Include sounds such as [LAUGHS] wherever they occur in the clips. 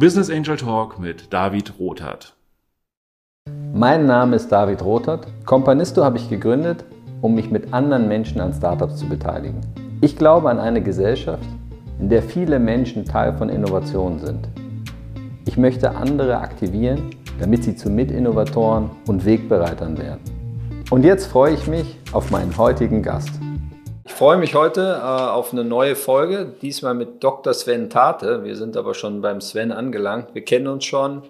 Business Angel Talk mit David Rothart. Mein Name ist David Rothart. Companisto habe ich gegründet, um mich mit anderen Menschen an Startups zu beteiligen. Ich glaube an eine Gesellschaft, in der viele Menschen Teil von Innovationen sind. Ich möchte andere aktivieren, damit sie zu Mitinnovatoren und Wegbereitern werden. Und jetzt freue ich mich auf meinen heutigen Gast. Ich freue mich heute äh, auf eine neue Folge, diesmal mit Dr. Sven Tate. Wir sind aber schon beim Sven angelangt. Wir kennen uns schon.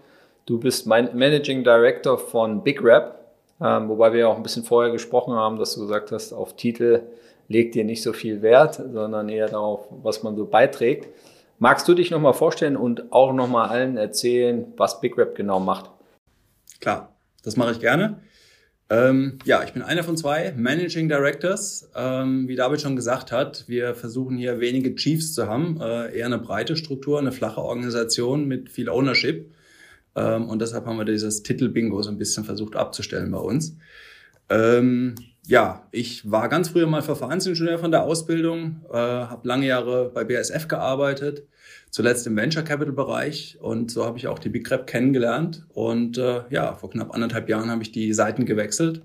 Du bist mein Managing Director von Big Rap, ähm, wobei wir auch ein bisschen vorher gesprochen haben, dass du gesagt hast, auf Titel legt dir nicht so viel Wert, sondern eher darauf, was man so beiträgt. Magst du dich nochmal vorstellen und auch nochmal allen erzählen, was Big Rap genau macht? Klar, das mache ich gerne. Ähm, ja, ich bin einer von zwei Managing Directors. Ähm, wie David schon gesagt hat, wir versuchen hier wenige Chiefs zu haben, äh, eher eine breite Struktur, eine flache Organisation mit viel Ownership. Ähm, und deshalb haben wir dieses Titel-Bingo so ein bisschen versucht abzustellen bei uns. Ähm, ja, ich war ganz früher mal Verfahrensingenieur von der Ausbildung, äh, habe lange Jahre bei BASF gearbeitet, zuletzt im Venture Capital Bereich und so habe ich auch die Big Rep kennengelernt und äh, ja, vor knapp anderthalb Jahren habe ich die Seiten gewechselt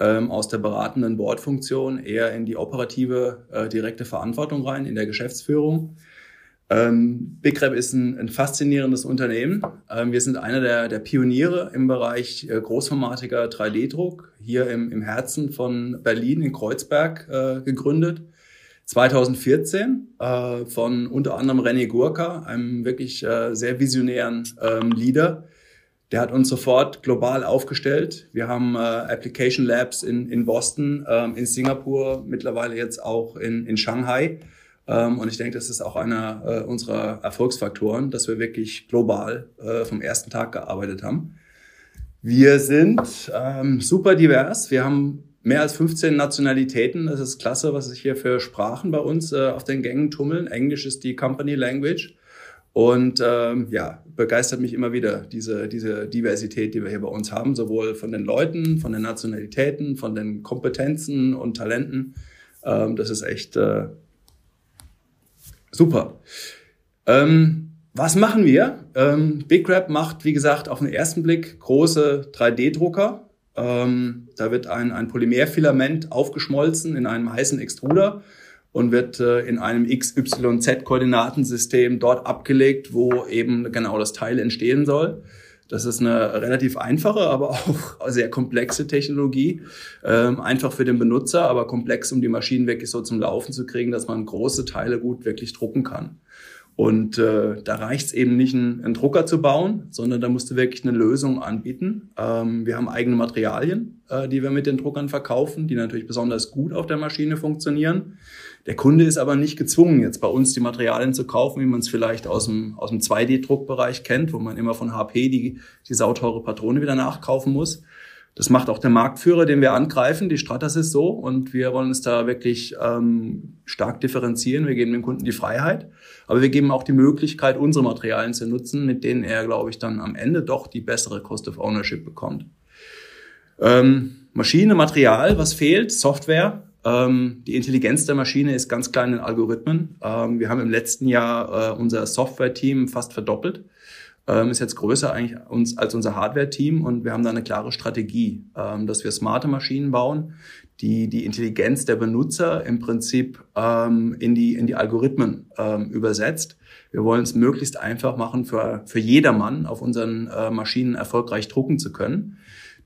ähm, aus der beratenden Bordfunktion eher in die operative äh, direkte Verantwortung rein in der Geschäftsführung. Ähm, BigRep ist ein, ein faszinierendes Unternehmen. Ähm, wir sind einer der, der Pioniere im Bereich äh, großformatiger 3D-Druck, hier im, im Herzen von Berlin in Kreuzberg äh, gegründet. 2014 äh, von unter anderem René Gurka, einem wirklich äh, sehr visionären ähm, Leader. Der hat uns sofort global aufgestellt. Wir haben äh, Application Labs in, in Boston, ähm, in Singapur, mittlerweile jetzt auch in, in Shanghai. Ähm, und ich denke, das ist auch einer äh, unserer Erfolgsfaktoren, dass wir wirklich global äh, vom ersten Tag gearbeitet haben. Wir sind ähm, super divers. Wir haben mehr als 15 Nationalitäten. Das ist klasse, was sich hier für Sprachen bei uns äh, auf den Gängen tummeln. Englisch ist die Company Language. Und ähm, ja, begeistert mich immer wieder diese, diese Diversität, die wir hier bei uns haben, sowohl von den Leuten, von den Nationalitäten, von den Kompetenzen und Talenten. Ähm, das ist echt äh, super. Ähm, was machen wir? Ähm, Big macht, wie gesagt, auf den ersten Blick große 3D-Drucker. Ähm, da wird ein, ein Polymerfilament aufgeschmolzen in einem heißen Extruder und wird äh, in einem XYZ-Koordinatensystem dort abgelegt, wo eben genau das Teil entstehen soll. Das ist eine relativ einfache, aber auch [LAUGHS] sehr komplexe Technologie. Ähm, einfach für den Benutzer, aber komplex, um die Maschinen wirklich so zum Laufen zu kriegen, dass man große Teile gut wirklich drucken kann. Und äh, da reicht es eben nicht, einen, einen, Drucker zu bauen, sondern da musst du wirklich eine Lösung anbieten. Ähm, wir haben eigene Materialien, äh, die wir mit den Druckern verkaufen, die natürlich besonders gut auf der Maschine funktionieren. Der Kunde ist aber nicht gezwungen, jetzt bei uns die Materialien zu kaufen, wie man es vielleicht aus dem, aus dem 2D-Druckbereich kennt, wo man immer von HP die, die sauteure Patrone wieder nachkaufen muss, das macht auch der Marktführer, den wir angreifen, die Stratasys so. Und wir wollen uns da wirklich ähm, stark differenzieren. Wir geben dem Kunden die Freiheit, aber wir geben auch die Möglichkeit, unsere Materialien zu nutzen, mit denen er, glaube ich, dann am Ende doch die bessere Cost of Ownership bekommt. Ähm, Maschine, Material, was fehlt? Software. Ähm, die Intelligenz der Maschine ist ganz klein in Algorithmen. Ähm, wir haben im letzten Jahr äh, unser Software-Team fast verdoppelt ähm, ist jetzt größer eigentlich uns, als unser Hardware-Team und wir haben da eine klare Strategie, ähm, dass wir smarte Maschinen bauen, die die Intelligenz der Benutzer im Prinzip ähm, in, die, in die Algorithmen ähm, übersetzt. Wir wollen es möglichst einfach machen, für, für jedermann auf unseren äh, Maschinen erfolgreich drucken zu können.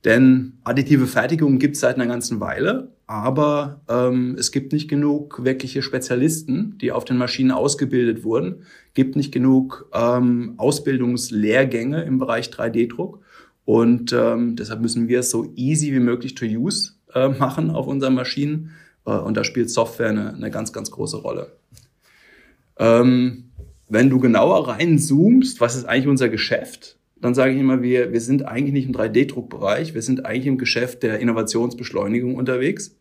Denn additive Fertigung gibt es seit einer ganzen Weile, aber ähm, es gibt nicht genug wirkliche Spezialisten, die auf den Maschinen ausgebildet wurden, gibt nicht genug ähm, Ausbildungslehrgänge im Bereich 3D-Druck und ähm, deshalb müssen wir es so easy wie möglich to use äh, machen auf unseren Maschinen äh, und da spielt Software eine, eine ganz, ganz große Rolle. Ähm, wenn du genauer reinzoomst, was ist eigentlich unser Geschäft? Dann sage ich immer, wir, wir sind eigentlich nicht im 3D-Druckbereich, wir sind eigentlich im Geschäft der Innovationsbeschleunigung unterwegs.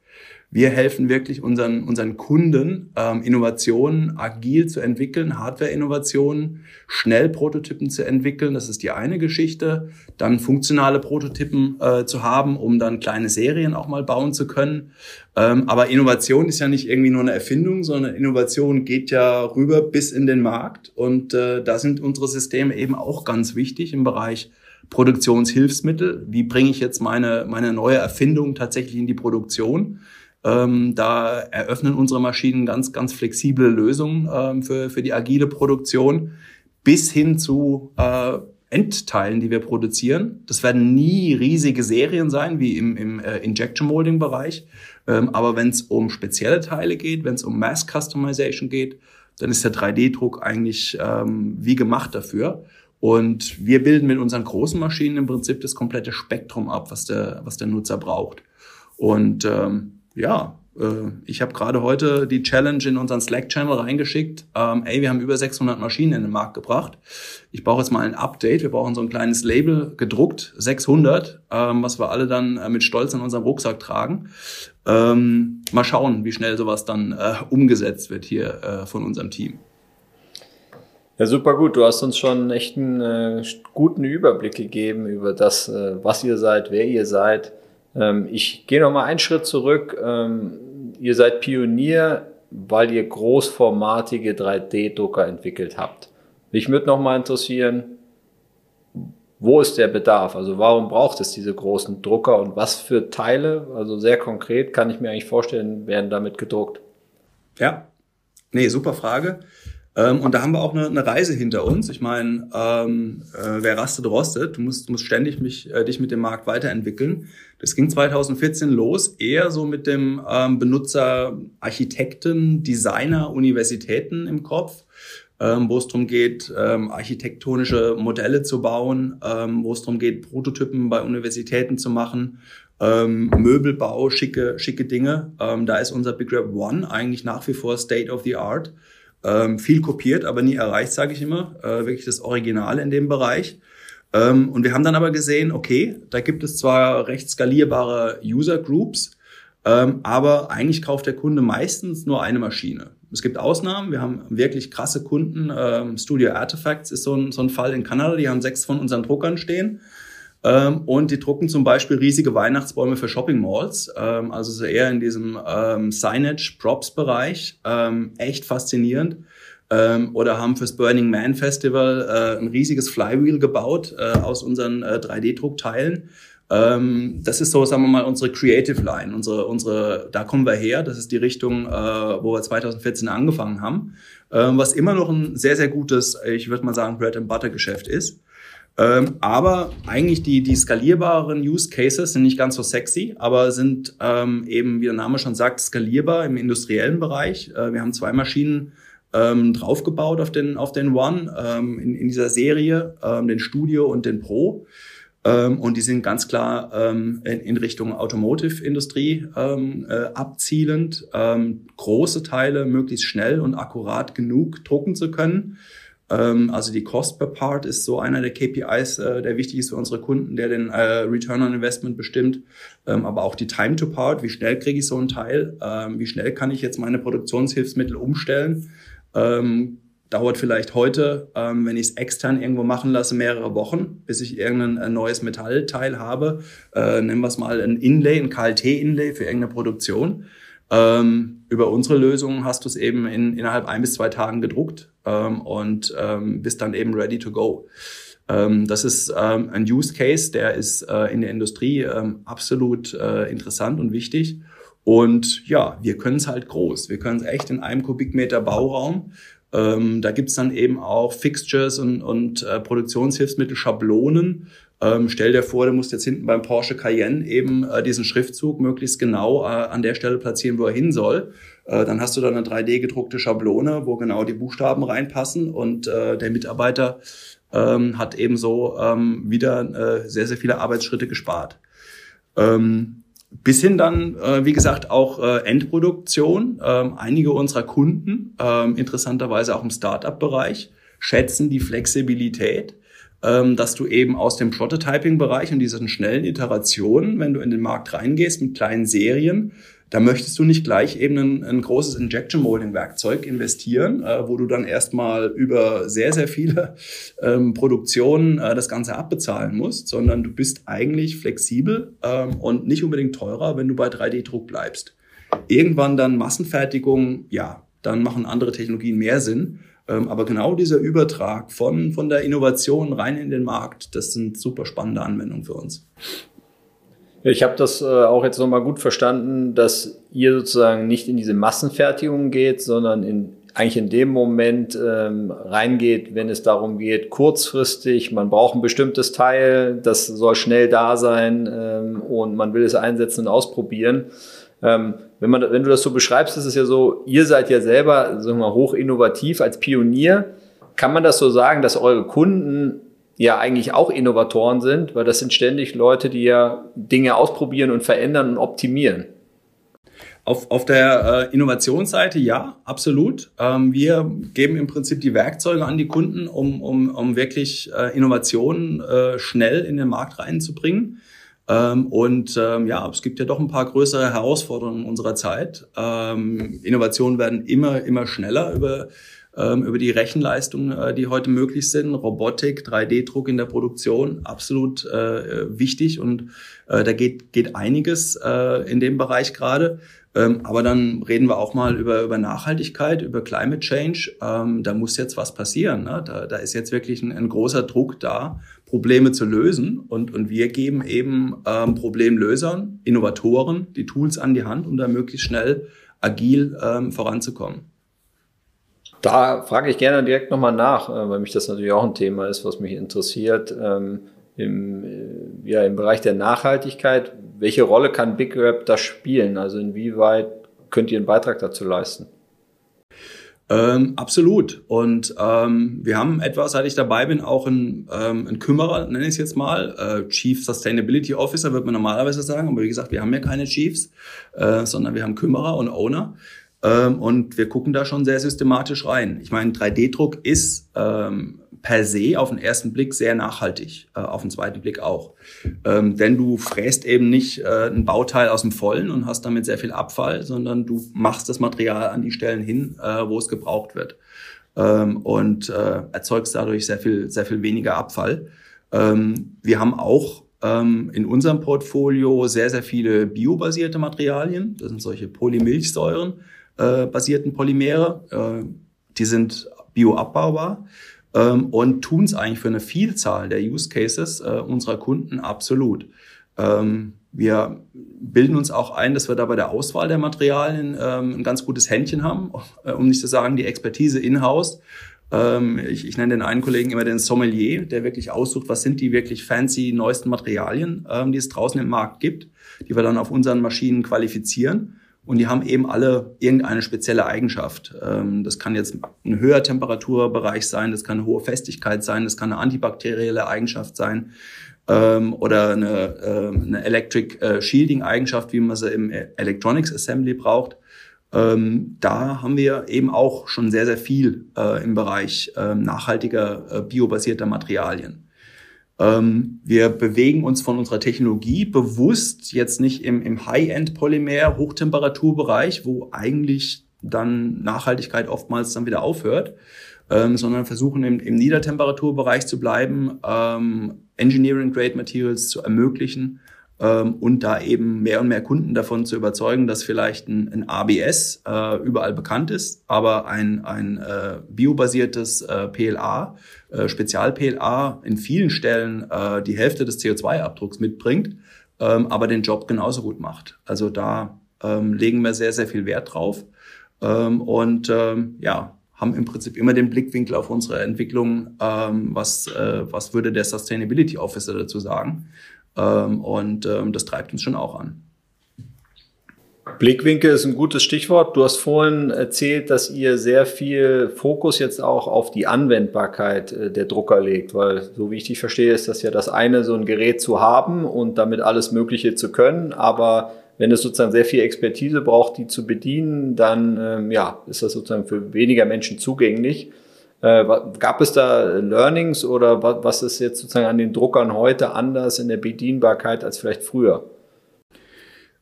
Wir helfen wirklich unseren, unseren Kunden, ähm, Innovationen agil zu entwickeln, Hardware-Innovationen, schnell Prototypen zu entwickeln. Das ist die eine Geschichte. Dann funktionale Prototypen äh, zu haben, um dann kleine Serien auch mal bauen zu können. Ähm, aber Innovation ist ja nicht irgendwie nur eine Erfindung, sondern Innovation geht ja rüber bis in den Markt. Und äh, da sind unsere Systeme eben auch ganz wichtig im Bereich Produktionshilfsmittel. Wie bringe ich jetzt meine, meine neue Erfindung tatsächlich in die Produktion? Ähm, da eröffnen unsere Maschinen ganz, ganz flexible Lösungen ähm, für, für die agile Produktion bis hin zu äh, Endteilen, die wir produzieren. Das werden nie riesige Serien sein, wie im, im äh, Injection Molding Bereich. Ähm, aber wenn es um spezielle Teile geht, wenn es um Mass Customization geht, dann ist der 3D-Druck eigentlich ähm, wie gemacht dafür. Und wir bilden mit unseren großen Maschinen im Prinzip das komplette Spektrum ab, was der, was der Nutzer braucht. Und ähm, ja, äh, ich habe gerade heute die Challenge in unseren Slack-Channel reingeschickt. Ähm, ey, wir haben über 600 Maschinen in den Markt gebracht. Ich brauche jetzt mal ein Update. Wir brauchen so ein kleines Label gedruckt, 600, ähm, was wir alle dann äh, mit Stolz in unserem Rucksack tragen. Ähm, mal schauen, wie schnell sowas dann äh, umgesetzt wird hier äh, von unserem Team. Ja, super gut. Du hast uns schon echt einen äh, guten Überblick gegeben über das, äh, was ihr seid, wer ihr seid ähm, ich gehe noch mal einen Schritt zurück. Ähm, ihr seid Pionier, weil ihr großformatige 3D-Drucker entwickelt habt. Mich würde noch mal interessieren, wo ist der Bedarf? Also warum braucht es diese großen Drucker und was für Teile, also sehr konkret, kann ich mir eigentlich vorstellen, werden damit gedruckt? Ja, nee, super Frage. Ähm, und da haben wir auch eine, eine Reise hinter uns. Ich meine, ähm, äh, wer rastet, rostet. Du musst, musst ständig mich, äh, dich mit dem Markt weiterentwickeln. Das ging 2014 los, eher so mit dem ähm, Benutzer Architekten, Designer, Universitäten im Kopf. Ähm, wo es darum geht, ähm, architektonische Modelle zu bauen, ähm, wo es darum geht, Prototypen bei Universitäten zu machen, ähm, Möbelbau, schicke, schicke Dinge. Ähm, da ist unser Big Rap One eigentlich nach wie vor State of the Art. Ähm, viel kopiert, aber nie erreicht, sage ich immer. Äh, wirklich das Original in dem Bereich. Ähm, und wir haben dann aber gesehen, okay, da gibt es zwar recht skalierbare User Groups, ähm, aber eigentlich kauft der Kunde meistens nur eine Maschine. Es gibt Ausnahmen. Wir haben wirklich krasse Kunden. Ähm, Studio Artifacts ist so ein, so ein Fall in Kanada. Die haben sechs von unseren Druckern stehen. Ähm, und die drucken zum Beispiel riesige Weihnachtsbäume für Shopping Malls, ähm, also so eher in diesem ähm, Signage-Props-Bereich. Ähm, echt faszinierend. Ähm, oder haben fürs Burning Man Festival äh, ein riesiges Flywheel gebaut äh, aus unseren äh, 3D-Druckteilen. Ähm, das ist so, sagen wir mal, unsere Creative Line, unsere, unsere, da kommen wir her. Das ist die Richtung, äh, wo wir 2014 angefangen haben, ähm, was immer noch ein sehr, sehr gutes, ich würde mal sagen, Bread and Butter Geschäft ist. Ähm, aber eigentlich die, die skalierbaren Use Cases sind nicht ganz so sexy, aber sind ähm, eben, wie der Name schon sagt, skalierbar im industriellen Bereich. Äh, wir haben zwei Maschinen ähm, draufgebaut auf den, auf den One ähm, in, in dieser Serie, ähm, den Studio und den Pro. Ähm, und die sind ganz klar in, in Richtung Automotive-Industrie äh, abzielend, große Teile möglichst schnell und akkurat genug drucken zu können also die Cost per Part ist so einer der KPIs, äh, der wichtig ist für unsere Kunden, der den äh, Return on Investment bestimmt. Ähm, aber auch die Time to Part, wie schnell kriege ich so ein Teil, ähm, wie schnell kann ich jetzt meine Produktionshilfsmittel umstellen. dauert vielleicht heute, wenn ich es extern irgendwo machen lasse, mehrere Wochen, bis ich irgendein äh, neues Metallteil habe. nennen wir es mal ein Inlay, ein KLT-Inlay für irgendeine Produktion. Ähm, über unsere Lösung hast du es eben in, innerhalb ein bis zwei Tagen gedruckt ähm, und ähm, bist dann eben ready to go. Ähm, das ist ähm, ein Use Case, der ist äh, in der Industrie ähm, absolut äh, interessant und wichtig. Und ja, wir können es halt groß. Wir können es echt in einem Kubikmeter Bauraum. Ähm, da gibt's dann eben auch Fixtures und, und äh, Produktionshilfsmittel, Schablonen, ähm, stell dir vor, du musst jetzt hinten beim Porsche Cayenne eben äh, diesen Schriftzug möglichst genau äh, an der Stelle platzieren, wo er hin soll. Äh, dann hast du da eine 3D gedruckte Schablone, wo genau die Buchstaben reinpassen und äh, der Mitarbeiter ähm, hat ebenso ähm, wieder äh, sehr, sehr viele Arbeitsschritte gespart. Ähm, bis hin dann, äh, wie gesagt, auch äh, Endproduktion. Ähm, einige unserer Kunden, ähm, interessanterweise auch im Startup-Bereich, schätzen die Flexibilität ähm, dass du eben aus dem Prototyping-Bereich und diesen schnellen Iterationen, wenn du in den Markt reingehst mit kleinen Serien, da möchtest du nicht gleich eben ein, ein großes Injection Molding Werkzeug investieren, äh, wo du dann erstmal über sehr, sehr viele ähm, Produktionen äh, das Ganze abbezahlen musst, sondern du bist eigentlich flexibel ähm, und nicht unbedingt teurer, wenn du bei 3D-Druck bleibst. Irgendwann dann Massenfertigung, ja, dann machen andere Technologien mehr Sinn. Ähm, aber genau dieser Übertrag von, von der Innovation rein in den Markt, das sind super spannende Anwendungen für uns. Ich habe das äh, auch jetzt nochmal gut verstanden, dass ihr sozusagen nicht in diese Massenfertigung geht, sondern in, eigentlich in dem Moment ähm, reingeht, wenn es darum geht, kurzfristig, man braucht ein bestimmtes Teil, das soll schnell da sein ähm, und man will es einsetzen und ausprobieren. Ähm, wenn, man, wenn du das so beschreibst, ist es ja so, ihr seid ja selber sagen wir, hoch innovativ als Pionier. Kann man das so sagen, dass eure Kunden ja eigentlich auch Innovatoren sind, weil das sind ständig Leute, die ja Dinge ausprobieren und verändern und optimieren. Auf, auf der äh, Innovationsseite ja, absolut. Ähm, wir geben im Prinzip die Werkzeuge an die Kunden, um, um, um wirklich äh, Innovationen äh, schnell in den Markt reinzubringen. Ähm, und ähm, ja, es gibt ja doch ein paar größere Herausforderungen unserer Zeit. Ähm, Innovationen werden immer, immer schneller über ähm, über die Rechenleistungen, äh, die heute möglich sind. Robotik, 3D-Druck in der Produktion, absolut äh, wichtig und äh, da geht, geht einiges äh, in dem Bereich gerade. Ähm, aber dann reden wir auch mal über, über Nachhaltigkeit, über Climate Change. Ähm, da muss jetzt was passieren. Ne? Da, da ist jetzt wirklich ein, ein großer Druck da, Probleme zu lösen. Und, und wir geben eben ähm, Problemlösern, Innovatoren die Tools an die Hand, um da möglichst schnell agil ähm, voranzukommen. Da frage ich gerne direkt nochmal nach, äh, weil mich das natürlich auch ein Thema ist, was mich interessiert. Ähm, Im, äh, ja, Im Bereich der Nachhaltigkeit, welche Rolle kann Big Web da spielen? Also inwieweit könnt ihr einen Beitrag dazu leisten? Ähm, absolut. Und ähm, wir haben etwas, seit ich dabei bin, auch einen, ähm, einen Kümmerer, nenne ich es jetzt mal. Äh, Chief Sustainability Officer wird man normalerweise sagen. Aber wie gesagt, wir haben ja keine Chiefs, äh, sondern wir haben Kümmerer und Owner. Ähm, und wir gucken da schon sehr systematisch rein. Ich meine, 3D-Druck ist ähm, per se auf den ersten Blick sehr nachhaltig, äh, auf den zweiten Blick auch. Ähm, denn du fräst eben nicht äh, ein Bauteil aus dem Vollen und hast damit sehr viel Abfall, sondern du machst das Material an die Stellen hin, äh, wo es gebraucht wird. Ähm, und äh, erzeugst dadurch sehr viel, sehr viel weniger Abfall. Ähm, wir haben auch ähm, in unserem Portfolio sehr, sehr viele biobasierte Materialien. Das sind solche Polymilchsäuren äh, basierten Polymere. Äh, die sind bioabbaubar ähm, und tun es eigentlich für eine Vielzahl der Use Cases äh, unserer Kunden absolut. Ähm, wir bilden uns auch ein, dass wir da bei der Auswahl der Materialien ähm, ein ganz gutes Händchen haben, äh, um nicht zu sagen die Expertise in-house. Ähm, ich, ich nenne den einen Kollegen immer den Sommelier, der wirklich aussucht, was sind die wirklich fancy neuesten Materialien, ähm, die es draußen im Markt gibt, die wir dann auf unseren Maschinen qualifizieren. Und die haben eben alle irgendeine spezielle Eigenschaft. Ähm, das kann jetzt ein höherer Temperaturbereich sein, das kann eine hohe Festigkeit sein, das kann eine antibakterielle Eigenschaft sein ähm, oder eine, ähm, eine Electric äh, Shielding Eigenschaft, wie man sie im Electronics Assembly braucht. Da haben wir eben auch schon sehr, sehr viel äh, im Bereich nachhaltiger äh, biobasierter Materialien. Ähm, wir bewegen uns von unserer Technologie bewusst jetzt nicht im, im High-End-Polymer, Hochtemperaturbereich, wo eigentlich dann Nachhaltigkeit oftmals dann wieder aufhört, ähm, sondern versuchen im, im Niedertemperaturbereich zu bleiben, ähm, Engineering-Grade Materials zu ermöglichen ähm, und da eben mehr und mehr Kunden davon zu überzeugen, dass vielleicht ein, ein ABS äh, überall bekannt ist, aber ein, ein äh, biobasiertes äh, PLA, äh, Spezial-PLA in vielen Stellen äh, die Hälfte des CO2-Abdrucks mitbringt, ähm, aber den Job genauso gut macht. Also da ähm, legen wir sehr, sehr viel Wert drauf ähm, und ähm, ja, haben im Prinzip immer den Blickwinkel auf unsere Entwicklung, ähm, was, äh, was würde der Sustainability Officer dazu sagen. Ähm, und ähm, das treibt uns schon auch an. Blickwinkel ist ein gutes Stichwort. Du hast vorhin erzählt, dass ihr sehr viel Fokus jetzt auch auf die Anwendbarkeit äh, der Drucker legt, weil so wie ich dich verstehe, ist das ja das eine, so ein Gerät zu haben und damit alles Mögliche zu können, aber wenn es sozusagen sehr viel Expertise braucht, die zu bedienen, dann ähm, ja, ist das sozusagen für weniger Menschen zugänglich. Äh, gab es da Learnings oder was ist jetzt sozusagen an den Druckern heute anders in der Bedienbarkeit als vielleicht früher?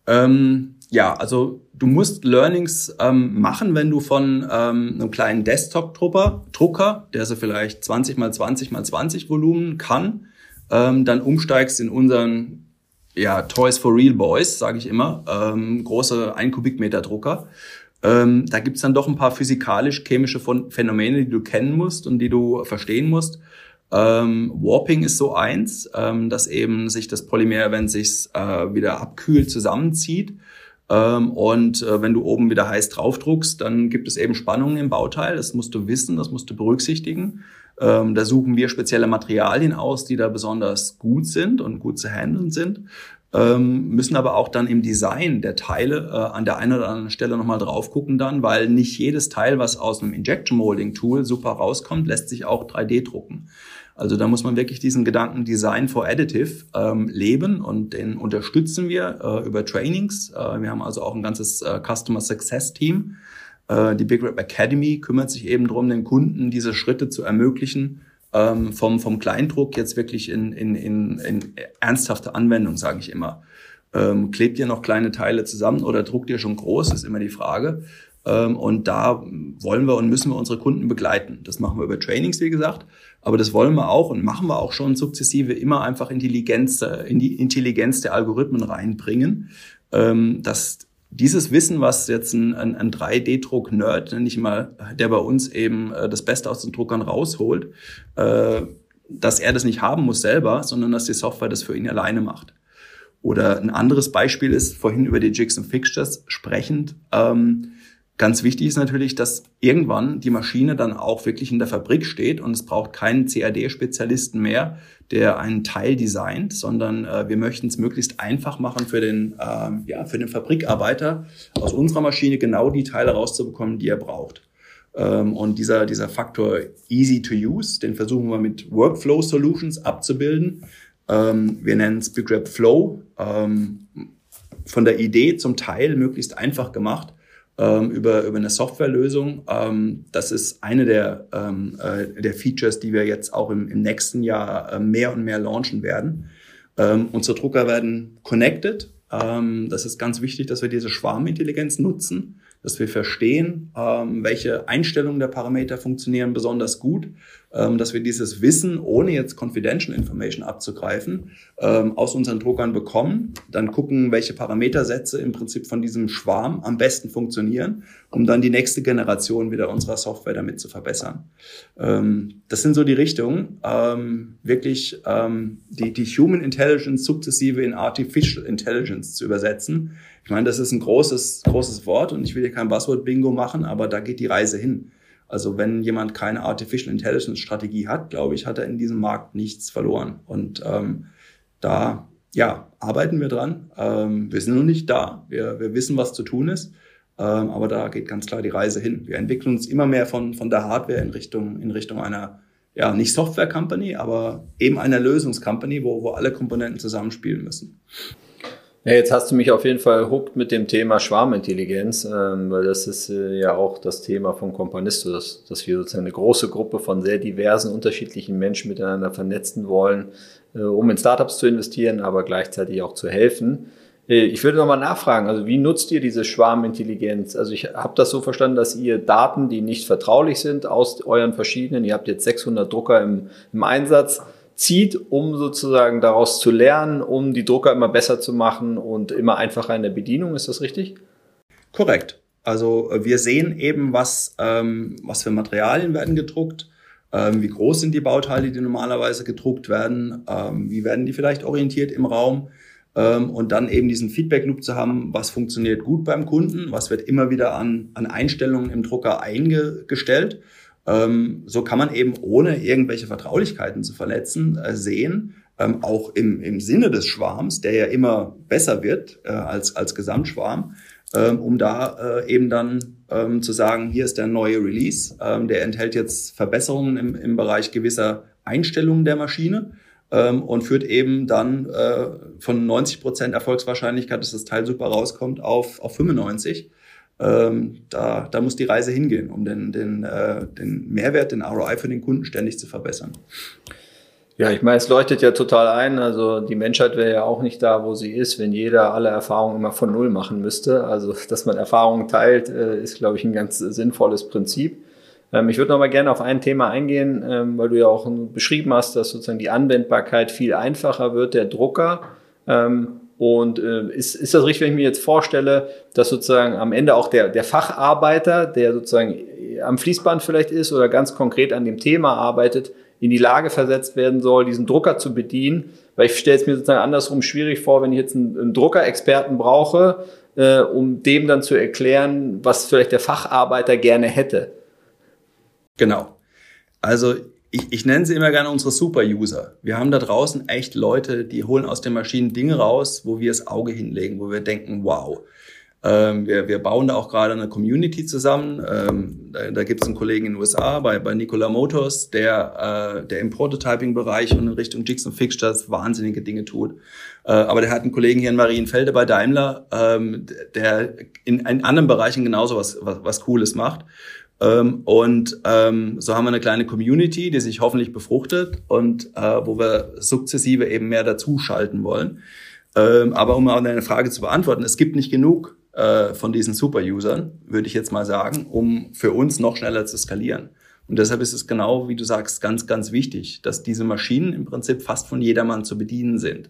Ähm, ja, also du musst Learnings ähm, machen, wenn du von ähm, einem kleinen Desktop-Drucker, Drucker, der so vielleicht 20 mal 20 mal 20 Volumen kann, ähm, dann umsteigst in unseren ja, Toys for Real Boys, sage ich immer, ähm, große 1 Kubikmeter Drucker. Ähm, da gibt's dann doch ein paar physikalisch-chemische Phänomene, die du kennen musst und die du verstehen musst. Ähm, Warping ist so eins, ähm, dass eben sich das Polymer, wenn sich's äh, wieder abkühlt, zusammenzieht. Ähm, und äh, wenn du oben wieder heiß draufdruckst, dann gibt es eben Spannungen im Bauteil. Das musst du wissen, das musst du berücksichtigen. Ähm, da suchen wir spezielle Materialien aus, die da besonders gut sind und gut zu handeln sind. Ähm, müssen aber auch dann im Design der Teile äh, an der einen oder anderen Stelle nochmal drauf gucken dann, weil nicht jedes Teil, was aus einem Injection Molding Tool super rauskommt, lässt sich auch 3D drucken. Also da muss man wirklich diesen Gedanken Design for Additive ähm, leben und den unterstützen wir äh, über Trainings. Äh, wir haben also auch ein ganzes äh, Customer Success Team. Äh, die Big Rap Academy kümmert sich eben darum, den Kunden diese Schritte zu ermöglichen, ähm, vom, vom Kleindruck jetzt wirklich in, in, in, in ernsthafte Anwendung, sage ich immer. Ähm, klebt ihr noch kleine Teile zusammen oder druckt ihr schon groß, ist immer die Frage. Ähm, und da wollen wir und müssen wir unsere Kunden begleiten. Das machen wir über Trainings, wie gesagt. Aber das wollen wir auch und machen wir auch schon sukzessive immer einfach Intelligenz, in die Intelligenz der Algorithmen reinbringen, ähm, dass dieses Wissen, was jetzt ein, ein, ein 3D-Druck-Nerd, nicht mal, der bei uns eben äh, das Beste aus den Druckern rausholt, äh, dass er das nicht haben muss selber, sondern dass die Software das für ihn alleine macht. Oder ein anderes Beispiel ist, vorhin über die Jigs und Fixtures sprechend, ähm, Ganz wichtig ist natürlich, dass irgendwann die Maschine dann auch wirklich in der Fabrik steht und es braucht keinen CAD-Spezialisten mehr, der einen Teil designt, sondern äh, wir möchten es möglichst einfach machen für den, äh, ja, für den Fabrikarbeiter aus unserer Maschine genau die Teile rauszubekommen, die er braucht. Ähm, und dieser, dieser Faktor easy to use, den versuchen wir mit Workflow Solutions abzubilden. Ähm, wir nennen es BigRap Flow. Ähm, von der Idee zum Teil möglichst einfach gemacht ähm, über, über eine Softwarelösung. Ähm, das ist eine der, ähm, äh, der Features, die wir jetzt auch im, im nächsten Jahr äh, mehr und mehr launchen werden. Ähm, unsere Drucker werden connected. Ähm, das ist ganz wichtig, dass wir diese Schwarmintelligenz nutzen dass wir verstehen, ähm, welche Einstellungen der Parameter funktionieren besonders gut, ähm, dass wir dieses Wissen, ohne jetzt Confidential Information abzugreifen, ähm, aus unseren Druckern bekommen, dann gucken, welche Parametersätze im Prinzip von diesem Schwarm am besten funktionieren, um dann die nächste Generation wieder unserer Software damit zu verbessern. Ähm, das sind so die Richtungen, ähm, wirklich ähm, die, die Human Intelligence sukzessive in Artificial Intelligence zu übersetzen ich meine, das ist ein großes, großes Wort und ich will hier kein Buzzword-Bingo machen, aber da geht die Reise hin. Also wenn jemand keine Artificial Intelligence Strategie hat, glaube ich, hat er in diesem Markt nichts verloren. Und ähm, da ja, arbeiten wir dran. Ähm, wir sind noch nicht da. Wir, wir wissen, was zu tun ist. Ähm, aber da geht ganz klar die Reise hin. Wir entwickeln uns immer mehr von, von der Hardware in Richtung, in Richtung einer, ja, nicht Software-Company, aber eben einer Lösungs-Company, wo, wo alle Komponenten zusammenspielen müssen. Ja, jetzt hast du mich auf jeden Fall hooked mit dem Thema Schwarmintelligenz, ähm, weil das ist äh, ja auch das Thema von Companisto, dass, dass wir sozusagen eine große Gruppe von sehr diversen, unterschiedlichen Menschen miteinander vernetzen wollen, äh, um in Startups zu investieren, aber gleichzeitig auch zu helfen. Äh, ich würde nochmal nachfragen, also wie nutzt ihr diese Schwarmintelligenz? Also ich habe das so verstanden, dass ihr Daten, die nicht vertraulich sind, aus euren verschiedenen, ihr habt jetzt 600 Drucker im, im Einsatz, zieht, um sozusagen daraus zu lernen, um die Drucker immer besser zu machen und immer einfacher in der Bedienung. Ist das richtig? Korrekt. Also äh, wir sehen eben, was, ähm, was für Materialien werden gedruckt, ähm, wie groß sind die Bauteile, die normalerweise gedruckt werden, ähm, wie werden die vielleicht orientiert im Raum ähm, und dann eben diesen Feedback-Loop zu haben, was funktioniert gut beim Kunden, was wird immer wieder an, an Einstellungen im Drucker eingestellt ähm, so kann man eben ohne irgendwelche Vertraulichkeiten zu verletzen äh, sehen, ähm, auch im, im Sinne des Schwarms, der ja immer besser wird äh, als, als Gesamtschwarm, ähm, um da äh, eben dann ähm, zu sagen, hier ist der neue Release, ähm, der enthält jetzt Verbesserungen im, im Bereich gewisser Einstellungen der Maschine ähm, und führt eben dann äh, von 90 Prozent Erfolgswahrscheinlichkeit, dass das Teil super rauskommt, auf, auf 95 ähm, da, da muss die Reise hingehen, um den, den, äh, den Mehrwert, den ROI für den Kunden ständig zu verbessern. Ja, ich meine, es leuchtet ja total ein. Also die Menschheit wäre ja auch nicht da, wo sie ist, wenn jeder alle Erfahrungen immer von Null machen müsste. Also, [LAUGHS] dass man Erfahrungen teilt, äh, ist, glaube ich, ein ganz sinnvolles Prinzip. Ähm, ich würde noch mal gerne auf ein Thema eingehen, ähm, weil du ja auch beschrieben hast, dass sozusagen die Anwendbarkeit viel einfacher wird, der Drucker. Ähm, und äh, ist, ist das richtig, wenn ich mir jetzt vorstelle, dass sozusagen am Ende auch der, der Facharbeiter, der sozusagen am Fließband vielleicht ist oder ganz konkret an dem Thema arbeitet, in die Lage versetzt werden soll, diesen Drucker zu bedienen. Weil ich stelle es mir sozusagen andersrum schwierig vor, wenn ich jetzt einen, einen Druckerexperten brauche, äh, um dem dann zu erklären, was vielleicht der Facharbeiter gerne hätte. Genau. Also ich, ich nenne sie immer gerne unsere Super-User. Wir haben da draußen echt Leute, die holen aus den Maschinen Dinge raus, wo wir das Auge hinlegen, wo wir denken, wow. Ähm, wir, wir bauen da auch gerade eine Community zusammen. Ähm, da da gibt es einen Kollegen in den USA bei, bei Nikola Motors, der, äh, der im Prototyping-Bereich und in Richtung Jigs und Fixtures wahnsinnige Dinge tut. Äh, aber der hat einen Kollegen hier in Marienfelde bei Daimler, ähm, der in, in anderen Bereichen genauso was, was, was Cooles macht. Ähm, und ähm, so haben wir eine kleine Community, die sich hoffentlich befruchtet und äh, wo wir sukzessive eben mehr dazuschalten wollen. Ähm, aber um auch eine Frage zu beantworten, es gibt nicht genug äh, von diesen Super-Usern, würde ich jetzt mal sagen, um für uns noch schneller zu skalieren. Und deshalb ist es genau, wie du sagst, ganz, ganz wichtig, dass diese Maschinen im Prinzip fast von jedermann zu bedienen sind.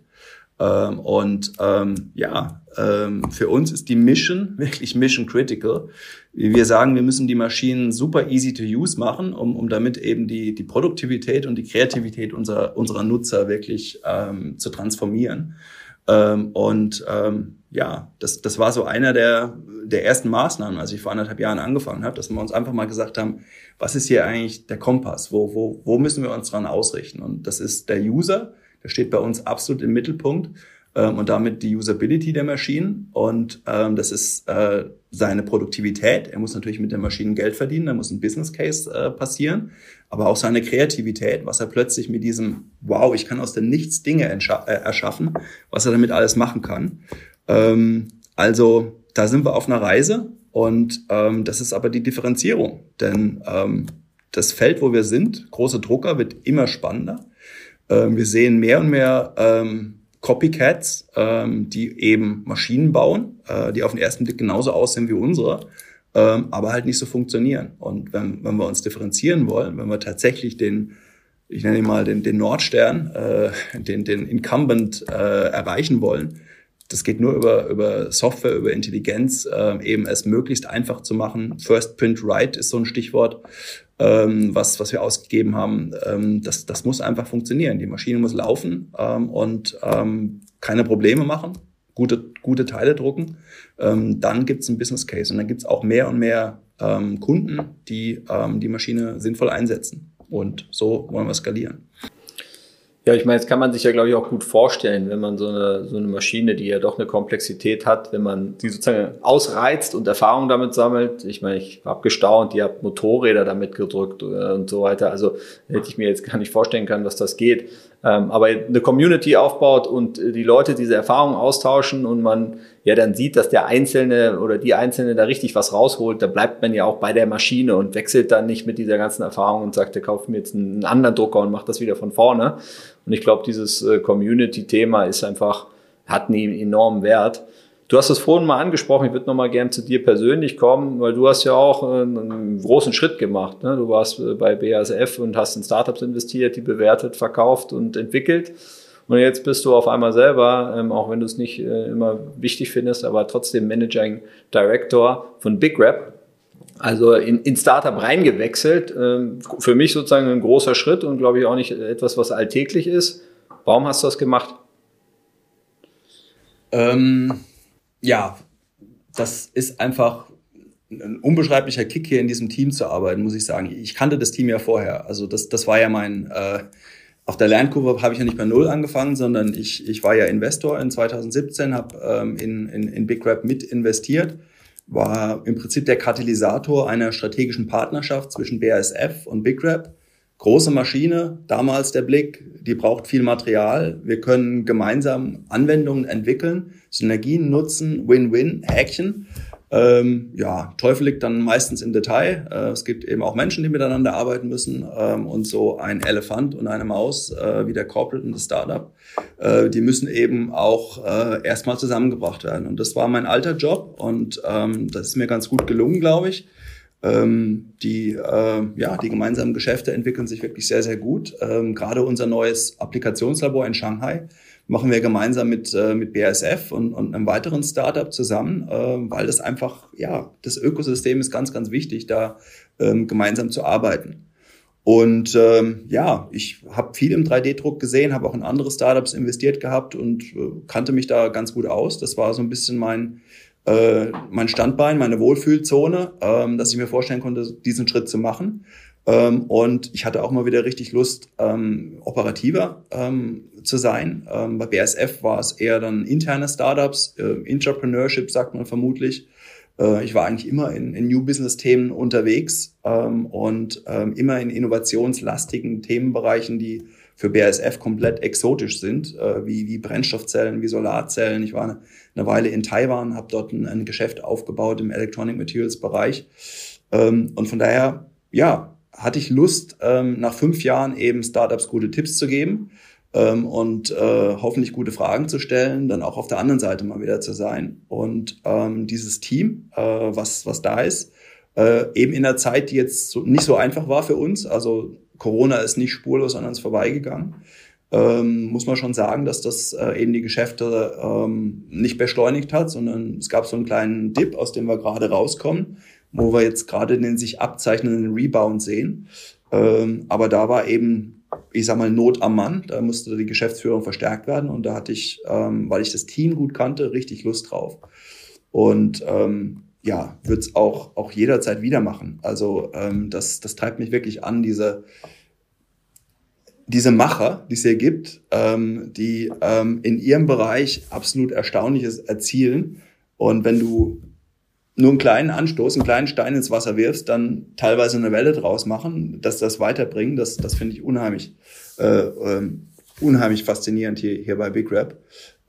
Ähm, und ähm, ja, ähm, für uns ist die Mission [LAUGHS] wirklich Mission Critical. Wir sagen, wir müssen die Maschinen super easy to use machen, um, um damit eben die, die Produktivität und die Kreativität unserer, unserer Nutzer wirklich ähm, zu transformieren. Ähm, und ähm, ja, das, das war so einer der, der ersten Maßnahmen, als ich vor anderthalb Jahren angefangen habe, dass wir uns einfach mal gesagt haben, was ist hier eigentlich der Kompass? Wo, wo, wo müssen wir uns dran ausrichten? Und das ist der User, der steht bei uns absolut im Mittelpunkt ähm, und damit die Usability der Maschinen. Und ähm, das ist äh, seine Produktivität. Er muss natürlich mit der Maschine Geld verdienen, da muss ein Business Case äh, passieren, aber auch seine Kreativität, was er plötzlich mit diesem Wow, ich kann aus dem Nichts Dinge äh, erschaffen, was er damit alles machen kann. Ähm, also da sind wir auf einer Reise und ähm, das ist aber die Differenzierung, denn ähm, das Feld, wo wir sind, große Drucker, wird immer spannender. Ähm, wir sehen mehr und mehr ähm, Copycats, ähm, die eben Maschinen bauen, äh, die auf den ersten Blick genauso aussehen wie unsere, ähm, aber halt nicht so funktionieren. Und wenn, wenn wir uns differenzieren wollen, wenn wir tatsächlich den, ich nenne ihn mal den, den Nordstern, äh, den, den Incumbent äh, erreichen wollen, das geht nur über, über Software, über Intelligenz, äh, eben es möglichst einfach zu machen. First Print Write ist so ein Stichwort, ähm, was, was wir ausgegeben haben. Ähm, das, das muss einfach funktionieren. Die Maschine muss laufen ähm, und ähm, keine Probleme machen, gute, gute Teile drucken. Ähm, dann gibt's ein Business Case und dann gibt's auch mehr und mehr ähm, Kunden, die ähm, die Maschine sinnvoll einsetzen. Und so wollen wir skalieren. Ja, ich meine, das kann man sich ja, glaube ich, auch gut vorstellen, wenn man so eine, so eine Maschine, die ja doch eine Komplexität hat, wenn man die sozusagen ausreizt und Erfahrung damit sammelt. Ich meine, ich habe gestaunt, ihr habt Motorräder damit gedrückt äh, und so weiter. Also hätte ich mir jetzt gar nicht vorstellen können, dass das geht. Ähm, aber eine Community aufbaut und die Leute diese Erfahrungen austauschen und man ja dann sieht, dass der Einzelne oder die Einzelne da richtig was rausholt, da bleibt man ja auch bei der Maschine und wechselt dann nicht mit dieser ganzen Erfahrung und sagt, der kauft mir jetzt einen anderen Drucker und macht das wieder von vorne. Und ich glaube, dieses äh, Community-Thema ist einfach, hat einen enormen Wert. Du hast es vorhin mal angesprochen, ich würde noch mal gern zu dir persönlich kommen, weil du hast ja auch einen großen Schritt gemacht. Ne? Du warst äh, bei BASF und hast in Startups investiert, die bewertet, verkauft und entwickelt. Und jetzt bist du auf einmal selber, ähm, auch wenn du es nicht äh, immer wichtig findest, aber trotzdem Managing Director von Big Rap. Also in, in Startup reingewechselt. Ähm, für mich sozusagen ein großer Schritt und glaube ich auch nicht etwas, was alltäglich ist. Warum hast du das gemacht? Ähm, ja, das ist einfach ein unbeschreiblicher Kick hier in diesem Team zu arbeiten, muss ich sagen. Ich kannte das Team ja vorher. Also das, das war ja mein, äh, auf der Lernkurve habe ich ja nicht bei Null angefangen, sondern ich, ich war ja Investor in 2017, habe ähm, in, in, in Big Rap mit investiert, war im Prinzip der Katalysator einer strategischen Partnerschaft zwischen BASF und Big Rap. Große Maschine, damals der Blick, die braucht viel Material. Wir können gemeinsam Anwendungen entwickeln, Synergien nutzen, Win-Win, Häkchen. Ähm, ja, Teufel liegt dann meistens im Detail. Äh, es gibt eben auch Menschen, die miteinander arbeiten müssen. Ähm, und so ein Elefant und eine Maus, äh, wie der Corporate und das Startup, äh, die müssen eben auch äh, erstmal zusammengebracht werden. Und das war mein alter Job und ähm, das ist mir ganz gut gelungen, glaube ich. Ähm, die, äh, ja, die gemeinsamen Geschäfte entwickeln sich wirklich sehr, sehr gut. Ähm, Gerade unser neues Applikationslabor in Shanghai machen wir gemeinsam mit, äh, mit BASF und, und einem weiteren Startup zusammen, äh, weil das einfach, ja, das Ökosystem ist ganz, ganz wichtig, da ähm, gemeinsam zu arbeiten. Und ähm, ja, ich habe viel im 3D-Druck gesehen, habe auch in andere Startups investiert gehabt und äh, kannte mich da ganz gut aus. Das war so ein bisschen mein, äh, mein Standbein, meine Wohlfühlzone, ähm, dass ich mir vorstellen konnte, diesen Schritt zu machen. Ähm, und ich hatte auch mal wieder richtig Lust, ähm, operativer ähm, zu sein. Ähm, bei BSF war es eher dann interne Startups, äh, Entrepreneurship sagt man vermutlich. Äh, ich war eigentlich immer in, in New Business-Themen unterwegs ähm, und ähm, immer in innovationslastigen Themenbereichen, die für BASF komplett exotisch sind, äh, wie, wie Brennstoffzellen, wie Solarzellen. Ich war eine, eine Weile in Taiwan, habe dort ein, ein, Geschäft aufgebaut im Electronic Materials Bereich. Ähm, und von daher, ja, hatte ich Lust, ähm, nach fünf Jahren eben Startups gute Tipps zu geben ähm, und äh, hoffentlich gute Fragen zu stellen, dann auch auf der anderen Seite mal wieder zu sein. Und ähm, dieses Team, äh, was, was da ist, äh, eben in der Zeit, die jetzt so, nicht so einfach war für uns, also Corona ist nicht spurlos an uns vorbeigegangen, ähm, muss man schon sagen, dass das äh, eben die Geschäfte ähm, nicht beschleunigt hat, sondern es gab so einen kleinen Dip, aus dem wir gerade rauskommen, wo wir jetzt gerade den sich abzeichnenden Rebound sehen. Ähm, aber da war eben ich sag mal, Not am Mann. Da musste die Geschäftsführung verstärkt werden und da hatte ich, ähm, weil ich das Team gut kannte, richtig Lust drauf. Und ähm, ja, würde es auch, auch jederzeit wieder machen. Also ähm, das, das treibt mich wirklich an, diese, diese Macher, die es hier gibt, ähm, die ähm, in ihrem Bereich absolut Erstaunliches erzielen. Und wenn du nur einen kleinen Anstoß, einen kleinen Stein ins Wasser wirfst, dann teilweise eine Welle draus machen, dass das weiterbringen, das, das finde ich unheimlich, äh, ähm, unheimlich faszinierend hier, hier bei Big Rap.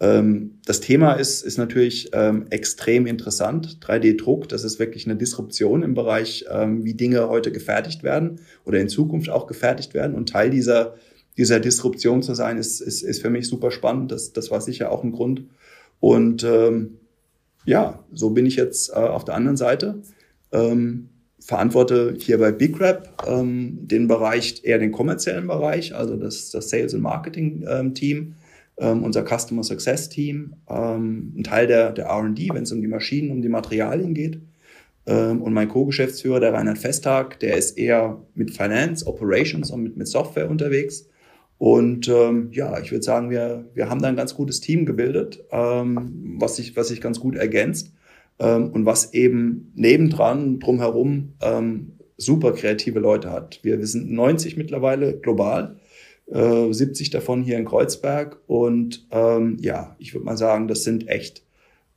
Ähm, das Thema ist, ist natürlich ähm, extrem interessant. 3D-Druck, das ist wirklich eine Disruption im Bereich, ähm, wie Dinge heute gefertigt werden oder in Zukunft auch gefertigt werden. Und Teil dieser, dieser Disruption zu sein, ist, ist, ist für mich super spannend. Das, das war sicher auch ein Grund. Und ähm, ja, so bin ich jetzt äh, auf der anderen Seite. Ähm, verantworte hier bei Big Rap ähm, den Bereich, eher den kommerziellen Bereich, also das, das Sales- und Marketing-Team, ähm, unser Customer Success-Team, ähm, ein Teil der, der R&D, wenn es um die Maschinen, um die Materialien geht. Ähm, und mein Co-Geschäftsführer, der Reinhard Festtag, der ist eher mit Finance, Operations und mit, mit Software unterwegs. Und ähm, ja, ich würde sagen, wir, wir haben da ein ganz gutes Team gebildet, ähm, was, sich, was sich ganz gut ergänzt ähm, und was eben nebendran, drumherum ähm, super kreative Leute hat. Wir, wir sind 90 mittlerweile global, äh, 70 davon hier in Kreuzberg. Und ähm, ja, ich würde mal sagen, das sind echt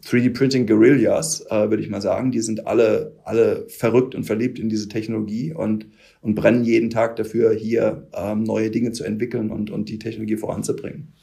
3D-Printing Guerillas, äh, würde ich mal sagen. Die sind alle, alle verrückt und verliebt in diese Technologie und und brennen jeden Tag dafür, hier ähm, neue Dinge zu entwickeln und, und die Technologie voranzubringen.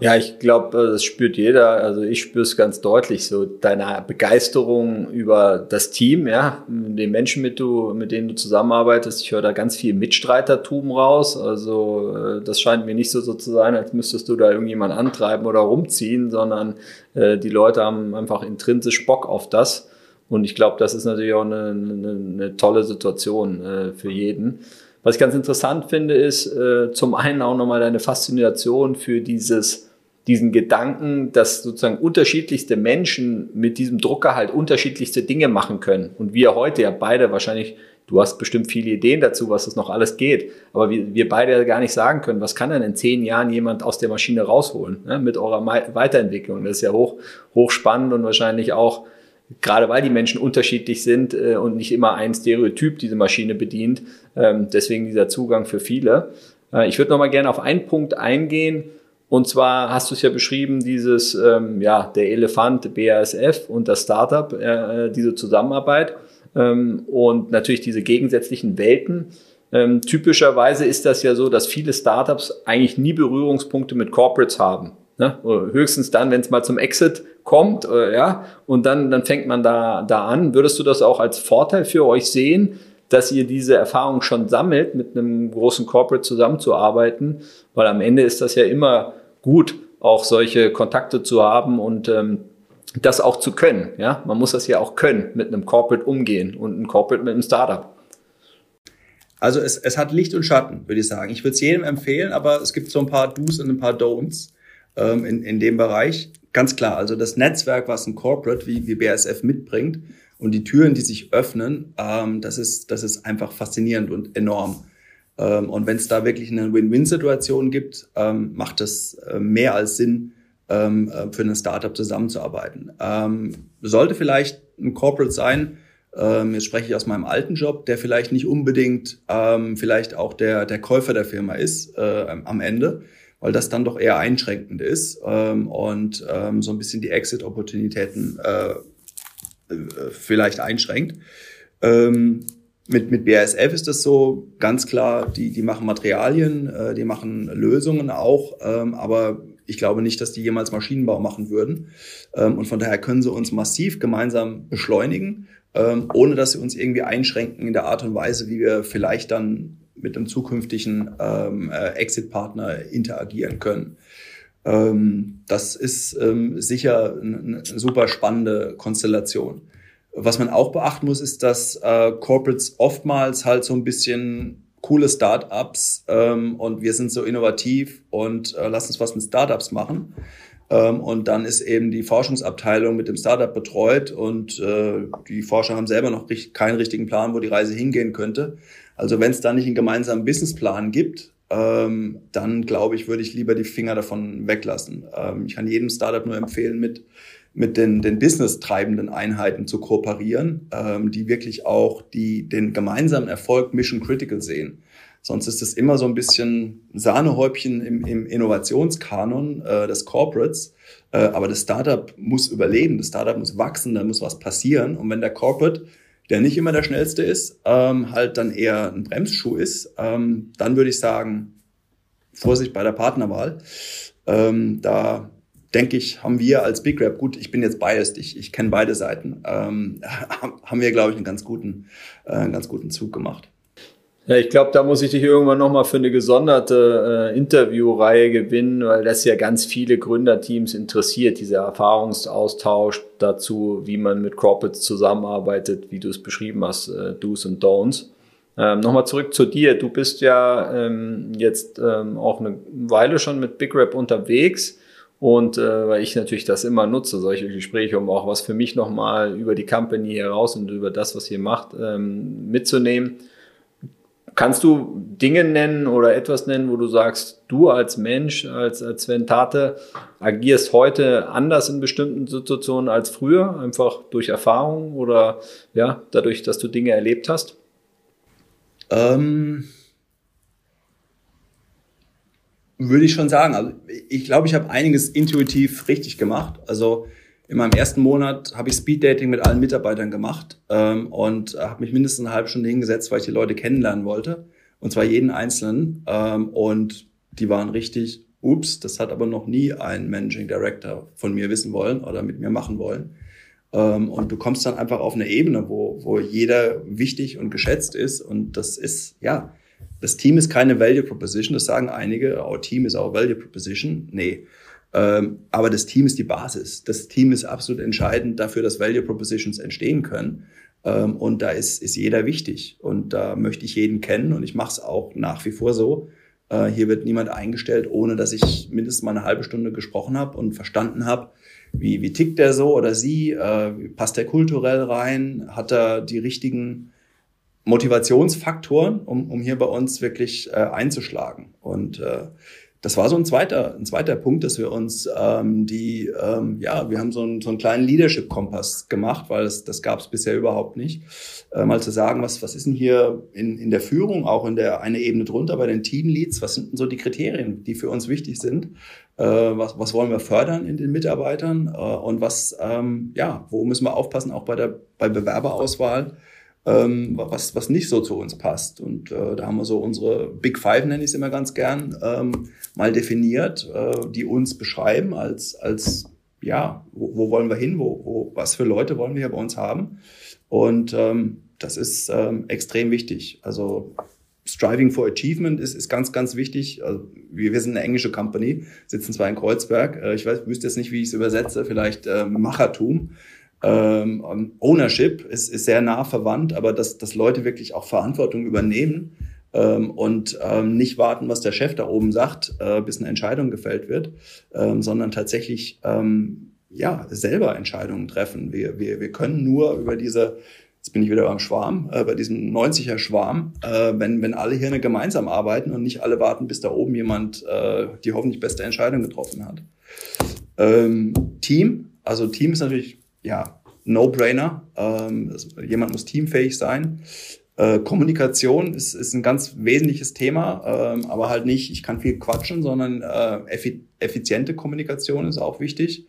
Ja, ich glaube, äh, das spürt jeder. Also ich spüre es ganz deutlich, so deine Begeisterung über das Team, ja, den Menschen, mit, du, mit denen du zusammenarbeitest. Ich höre da ganz viel Mitstreitertum raus. Also äh, das scheint mir nicht so, so zu sein, als müsstest du da irgendjemand antreiben oder rumziehen, sondern äh, die Leute haben einfach intrinsisch Bock auf das. Und ich glaube, das ist natürlich auch eine, eine, eine tolle Situation äh, für jeden. Was ich ganz interessant finde, ist äh, zum einen auch nochmal deine Faszination für dieses, diesen Gedanken, dass sozusagen unterschiedlichste Menschen mit diesem Drucker halt unterschiedlichste Dinge machen können. Und wir heute ja beide wahrscheinlich, du hast bestimmt viele Ideen dazu, was das noch alles geht, aber wir, wir beide ja gar nicht sagen können, was kann denn in zehn Jahren jemand aus der Maschine rausholen ne, mit eurer Weiterentwicklung. Das ist ja hoch, hoch spannend und wahrscheinlich auch gerade weil die Menschen unterschiedlich sind äh, und nicht immer ein Stereotyp diese Maschine bedient. Ähm, deswegen dieser Zugang für viele. Äh, ich würde noch mal gerne auf einen Punkt eingehen. Und zwar hast du es ja beschrieben, dieses, ähm, ja, der Elefant BASF und das Startup, äh, diese Zusammenarbeit ähm, und natürlich diese gegensätzlichen Welten. typischerweise ist das ja so, dass viele Startups eigentlich nie Berührungspunkte mit Corporates haben. Ne? Höchstens dann, wenn es mal zum Exit kommt, äh, ja, und dann, dann fängt man da, da an. Würdest du das auch als Vorteil für euch sehen, dass ihr diese Erfahrung schon sammelt, mit einem großen Corporate zusammenzuarbeiten? Weil am Ende ist das ja immer gut, auch solche Kontakte zu haben und ähm, das auch zu können. Ja? Man muss das ja auch können, mit einem Corporate umgehen und ein Corporate mit einem Startup. Also es, es hat Licht und Schatten, würde ich sagen. Ich würde es jedem empfehlen, aber es gibt so ein paar Do's und ein paar Don'ts ähm, in, in dem Bereich. Ganz klar, also das Netzwerk, was ein Corporate wie, wie BASF mitbringt und die Türen, die sich öffnen, ähm, das, ist, das ist einfach faszinierend und enorm. Ähm, und wenn es da wirklich eine Win-Win-Situation gibt, ähm, macht das äh, mehr als Sinn, ähm, äh, für ein Startup zusammenzuarbeiten. Ähm, sollte vielleicht ein Corporate sein, ähm, jetzt spreche ich aus meinem alten Job, der vielleicht nicht unbedingt ähm, vielleicht auch der, der Käufer der Firma ist äh, am Ende, weil das dann doch eher einschränkend ist und so ein bisschen die Exit-Opportunitäten äh, äh vielleicht einschränkt. Ähm, mit, mit BASF ist das so ganz klar, die, die machen Materialien, äh, die machen Lösungen auch, ähm, aber ich glaube nicht, dass die jemals Maschinenbau machen würden. Ähm, und von daher können sie uns massiv gemeinsam beschleunigen, ähm, ohne dass sie uns irgendwie einschränken in der Art und Weise, wie wir vielleicht dann mit einem zukünftigen ähm, äh, Exit-Partner interagieren können. Ähm, das ist ähm, sicher eine, eine super spannende Konstellation. Was man auch beachten muss, ist, dass äh, Corporates oftmals halt so ein bisschen coole Startups ähm, und wir sind so innovativ und äh, lass uns was mit Startups machen. Ähm, und dann ist eben die Forschungsabteilung mit dem Startup betreut und äh, die Forscher haben selber noch richtig, keinen richtigen Plan, wo die Reise hingehen könnte. Also wenn es da nicht einen gemeinsamen Businessplan gibt, ähm, dann glaube ich, würde ich lieber die Finger davon weglassen. Ähm, ich kann jedem Startup nur empfehlen, mit mit den, den business-treibenden Einheiten zu kooperieren, ähm, die wirklich auch die, den gemeinsamen Erfolg Mission Critical sehen. Sonst ist es immer so ein bisschen Sahnehäubchen im, im Innovationskanon äh, des Corporates. Äh, aber das Startup muss überleben, das Startup muss wachsen, da muss was passieren. Und wenn der Corporate, der nicht immer der schnellste ist, ähm, halt dann eher ein Bremsschuh ist, ähm, dann würde ich sagen, Vorsicht bei der Partnerwahl. Ähm, da denke ich, haben wir als Big Rap, gut, ich bin jetzt biased, ich, ich kenne beide Seiten, ähm, [LAUGHS] haben wir, glaube ich, einen ganz guten, äh, einen ganz guten Zug gemacht. Ja, ich glaube, da muss ich dich irgendwann nochmal für eine gesonderte äh, Interviewreihe gewinnen, weil das ja ganz viele Gründerteams interessiert, dieser Erfahrungsaustausch dazu, wie man mit Corporates zusammenarbeitet, wie du es beschrieben hast, äh, Do's und Don'ts. Ähm, Nochmal zurück zu dir. Du bist ja ähm, jetzt ähm, auch eine Weile schon mit Big Rap unterwegs. Und äh, weil ich natürlich das immer nutze, solche Gespräche, um auch was für mich nochmal über die Company heraus und über das, was ihr macht, ähm, mitzunehmen. Kannst du Dinge nennen oder etwas nennen, wo du sagst, du als Mensch, als, als Sven Tate, agierst heute anders in bestimmten Situationen als früher, einfach durch Erfahrung oder ja, dadurch, dass du Dinge erlebt hast? Ähm, würde ich schon sagen. Also ich glaube, ich habe einiges intuitiv richtig gemacht. Also in meinem ersten Monat habe ich Speeddating mit allen Mitarbeitern gemacht ähm, und habe mich mindestens eine halbe Stunde hingesetzt, weil ich die Leute kennenlernen wollte. Und zwar jeden Einzelnen. Ähm, und die waren richtig, ups, das hat aber noch nie ein Managing Director von mir wissen wollen oder mit mir machen wollen. Ähm, und du kommst dann einfach auf eine Ebene, wo, wo jeder wichtig und geschätzt ist. Und das ist, ja, das Team ist keine Value Proposition, das sagen einige, our Team is our Value Proposition. Nee. Ähm, aber das Team ist die Basis. Das Team ist absolut entscheidend dafür, dass Value Propositions entstehen können. Ähm, und da ist, ist jeder wichtig. Und da möchte ich jeden kennen und ich mache es auch nach wie vor so. Äh, hier wird niemand eingestellt, ohne dass ich mindestens mal eine halbe Stunde gesprochen habe und verstanden habe, wie, wie tickt der so oder sie, äh, passt der kulturell rein, hat er die richtigen Motivationsfaktoren, um, um hier bei uns wirklich äh, einzuschlagen. Und äh, das war so ein zweiter, ein zweiter Punkt, dass wir uns ähm, die, ähm, ja, wir haben so einen, so einen kleinen Leadership-Kompass gemacht, weil das, das gab es bisher überhaupt nicht. Äh, mal zu sagen, was, was ist denn hier in, in der Führung, auch in der eine Ebene drunter bei den Teamleads, was sind denn so die Kriterien, die für uns wichtig sind? Äh, was, was wollen wir fördern in den Mitarbeitern? Äh, und was, ähm, ja, wo müssen wir aufpassen, auch bei der bei Bewerberauswahl? Ähm, was, was nicht so zu uns passt. Und äh, da haben wir so unsere Big Five, nenne ich es immer ganz gern, ähm, mal definiert, äh, die uns beschreiben als, als ja, wo, wo wollen wir hin, wo, wo, was für Leute wollen wir hier bei uns haben. Und ähm, das ist ähm, extrem wichtig. Also Striving for Achievement ist, ist ganz, ganz wichtig. Also wir, wir sind eine englische Company, sitzen zwar in Kreuzberg. Äh, ich weiß, wüsste jetzt nicht, wie ich es übersetze, vielleicht äh, Machertum. Ähm, Ownership ist, ist sehr nah verwandt, aber dass, dass Leute wirklich auch Verantwortung übernehmen ähm, und ähm, nicht warten, was der Chef da oben sagt, äh, bis eine Entscheidung gefällt wird, ähm, sondern tatsächlich ähm, ja selber Entscheidungen treffen. Wir, wir, wir können nur über diese Jetzt bin ich wieder beim Schwarm, äh, bei diesem 90er Schwarm, äh, wenn, wenn alle Hirne gemeinsam arbeiten und nicht alle warten, bis da oben jemand äh, die hoffentlich beste Entscheidung getroffen hat. Ähm, Team, also Team ist natürlich, ja, No-Brainer. Ähm, jemand muss teamfähig sein. Äh, Kommunikation ist, ist ein ganz wesentliches Thema, ähm, aber halt nicht, ich kann viel quatschen, sondern äh, effiziente Kommunikation ist auch wichtig.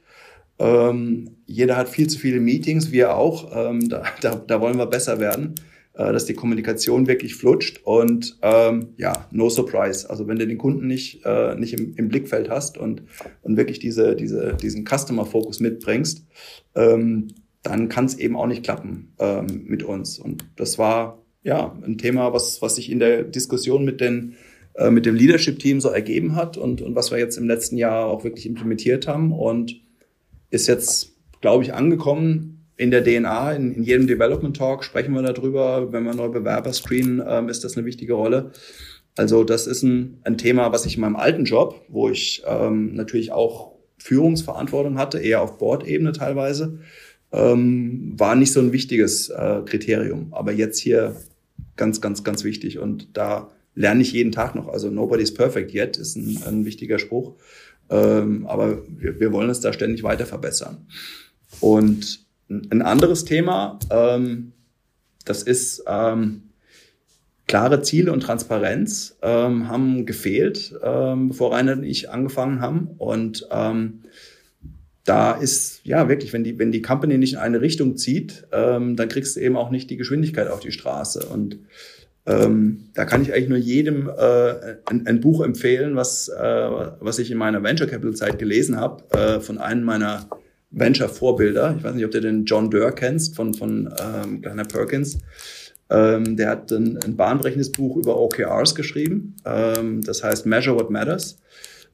Ähm, jeder hat viel zu viele Meetings, wir auch. Ähm, da, da, da wollen wir besser werden, äh, dass die Kommunikation wirklich flutscht. Und ähm, ja, no surprise. Also wenn du den Kunden nicht, äh, nicht im, im Blickfeld hast und, und wirklich diese, diese, diesen Customer-Fokus mitbringst, ähm, dann kann es eben auch nicht klappen ähm, mit uns. Und das war ja ein Thema, was, was sich in der Diskussion mit den äh, mit dem Leadership-Team so ergeben hat und, und was wir jetzt im letzten Jahr auch wirklich implementiert haben. Und ist jetzt, glaube ich, angekommen in der DNA. In, in, jedem Development Talk sprechen wir darüber. Wenn wir neue Bewerber screenen, ähm, ist das eine wichtige Rolle. Also das ist ein, ein Thema, was ich in meinem alten Job, wo ich ähm, natürlich auch Führungsverantwortung hatte, eher auf Board-Ebene teilweise, ähm, war nicht so ein wichtiges äh, Kriterium. Aber jetzt hier ganz, ganz, ganz wichtig. Und da lerne ich jeden Tag noch. Also nobody's perfect yet ist ein, ein wichtiger Spruch. Ähm, aber wir, wir wollen es da ständig weiter verbessern. Und ein anderes Thema, ähm, das ist ähm, klare Ziele und Transparenz ähm, haben gefehlt, ähm, bevor Rainer und ich angefangen haben. Und ähm, da ist ja wirklich, wenn die, wenn die Company nicht in eine Richtung zieht, ähm, dann kriegst du eben auch nicht die Geschwindigkeit auf die Straße. Und ähm, da kann ich eigentlich nur jedem äh, ein, ein, Buch empfehlen, was, äh, was ich in meiner Venture Capital Zeit gelesen habe, äh, von einem meiner Venture-Vorbilder. Ich weiß nicht, ob du den John Durr kennst von, von ähm, Kleiner Perkins. Ähm, der hat ein, ein bahnbrechendes Buch über OKRs geschrieben. Ähm, das heißt Measure What Matters.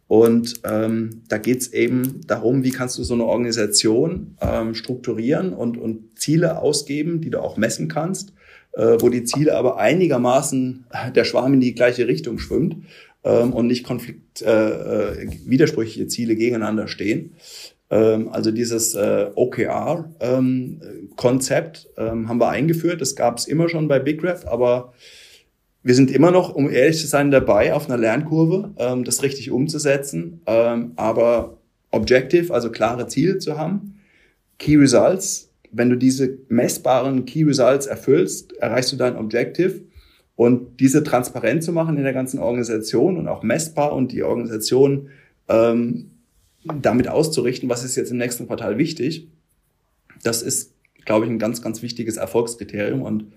Und ähm, da geht's eben darum, wie kannst du so eine Organisation ähm, strukturieren und, und Ziele ausgeben, die du auch messen kannst äh, wo die Ziele aber einigermaßen der Schwarm in die gleiche Richtung schwimmt ähm, und nicht konflikt, äh, äh, widersprüchliche Ziele gegeneinander stehen. Ähm, also dieses äh, OKR-Konzept ähm, ähm, haben wir eingeführt. Das gab es immer schon bei BigRef, aber wir sind immer noch, um ehrlich zu sein, dabei, auf einer Lernkurve, das richtig umzusetzen. Aber Objective, also klare Ziele zu haben, Key Results wenn du diese messbaren Key Results erfüllst, erreichst du dein Objective. Und diese transparent zu machen in der ganzen Organisation und auch messbar und die Organisation damit auszurichten, was ist jetzt im nächsten Quartal wichtig, das ist, glaube ich, ein ganz, ganz wichtiges Erfolgskriterium. Und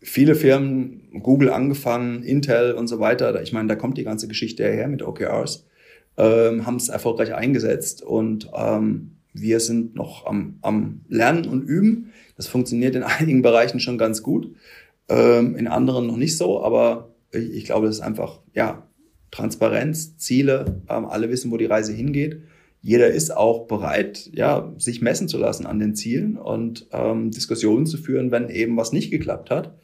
viele Firmen, Google angefangen, Intel und so weiter, ich meine, da kommt die ganze Geschichte her mit OKRs, ähm, haben es erfolgreich eingesetzt und ähm, wir sind noch am, am Lernen und Üben. Das funktioniert in [LAUGHS] einigen Bereichen schon ganz gut, ähm, in anderen noch nicht so, aber ich, ich glaube, das ist einfach, ja, Transparenz, Ziele, ähm, alle wissen, wo die Reise hingeht. Jeder ist auch bereit, ja, sich messen zu lassen an den Zielen und ähm, Diskussionen zu führen, wenn eben was nicht geklappt hat.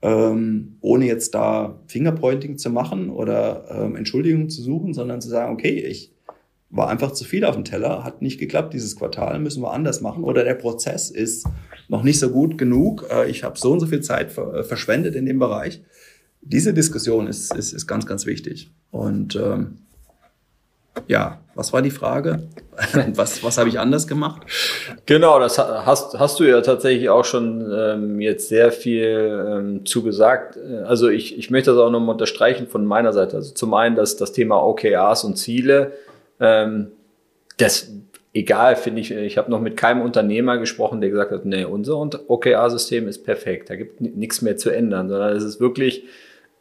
Ähm, ohne jetzt da Fingerpointing zu machen oder ähm, Entschuldigungen zu suchen, sondern zu sagen, okay, ich, war einfach zu viel auf dem Teller, hat nicht geklappt dieses Quartal, müssen wir anders machen oder der Prozess ist noch nicht so gut genug, äh, ich habe so und so viel Zeit äh, verschwendet in dem Bereich. Diese Diskussion ist, ist, ist ganz, ganz wichtig. Und ähm, ja, was war die Frage? [LAUGHS] was was habe ich anders gemacht? Genau, das hast, hast du ja tatsächlich auch schon ähm, jetzt sehr viel ähm, zugesagt. Also ich, ich möchte das auch nochmal unterstreichen von meiner Seite. Also zum einen dass das Thema OKRs und Ziele ähm, das egal, finde ich, ich habe noch mit keinem Unternehmer gesprochen, der gesagt hat, nee, unser OKR-System ist perfekt, da gibt nichts mehr zu ändern, sondern es ist wirklich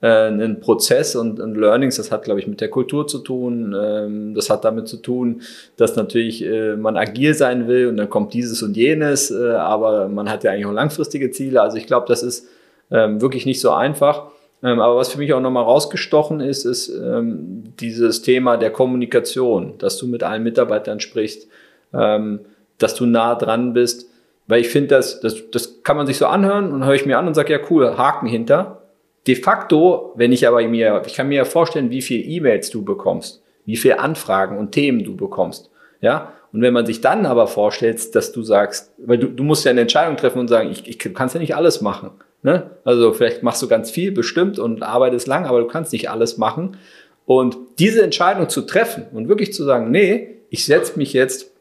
äh, ein Prozess und, und Learnings, das hat, glaube ich, mit der Kultur zu tun, ähm, das hat damit zu tun, dass natürlich äh, man agil sein will und dann kommt dieses und jenes, äh, aber man hat ja eigentlich auch langfristige Ziele, also ich glaube, das ist ähm, wirklich nicht so einfach. Ähm, aber was für mich auch nochmal rausgestochen ist, ist ähm, dieses Thema der Kommunikation, dass du mit allen Mitarbeitern sprichst, ähm, dass du nah dran bist. Weil ich finde, das, das, das kann man sich so anhören und höre ich mir an und sage, ja cool, Haken hinter. De facto, wenn ich aber mir, ich kann mir ja vorstellen, wie viele E-Mails du bekommst, wie viele Anfragen und Themen du bekommst. Ja, und wenn man sich dann aber vorstellt, dass du sagst, weil du, du musst ja eine Entscheidung treffen und sagen, ich, ich kann ja nicht alles machen. Ne? Also vielleicht machst du ganz viel, bestimmt, und arbeitest lang, aber du kannst nicht alles machen. Und diese Entscheidung zu treffen und wirklich zu sagen, nee, ich setze mich jetzt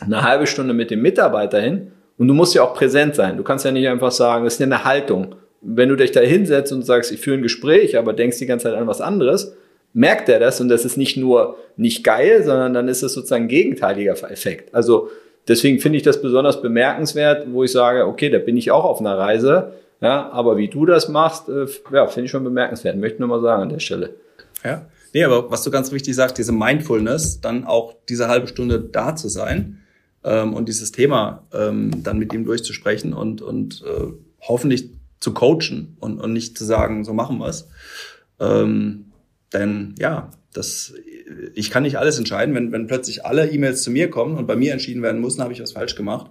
eine halbe Stunde mit dem Mitarbeiter hin und du musst ja auch präsent sein. Du kannst ja nicht einfach sagen, das ist ja eine Haltung. Wenn du dich da hinsetzt und sagst, ich führe ein Gespräch, aber denkst die ganze Zeit an was anderes, merkt er das und das ist nicht nur nicht geil, sondern dann ist es sozusagen ein gegenteiliger Effekt. Also deswegen finde ich das besonders bemerkenswert, wo ich sage, okay, da bin ich auch auf einer Reise ja, aber wie du das machst, äh, ja, finde ich schon bemerkenswert. Möchte nur mal sagen an der Stelle. Ja. Nee, aber was du ganz wichtig sagst, diese Mindfulness, dann auch diese halbe Stunde da zu sein ähm, und dieses Thema ähm, dann mit ihm durchzusprechen und, und äh, hoffentlich zu coachen und, und nicht zu sagen, so machen wir es. Ähm, denn ja, das, ich kann nicht alles entscheiden. Wenn, wenn plötzlich alle E-Mails zu mir kommen und bei mir entschieden werden muss, dann habe ich was falsch gemacht.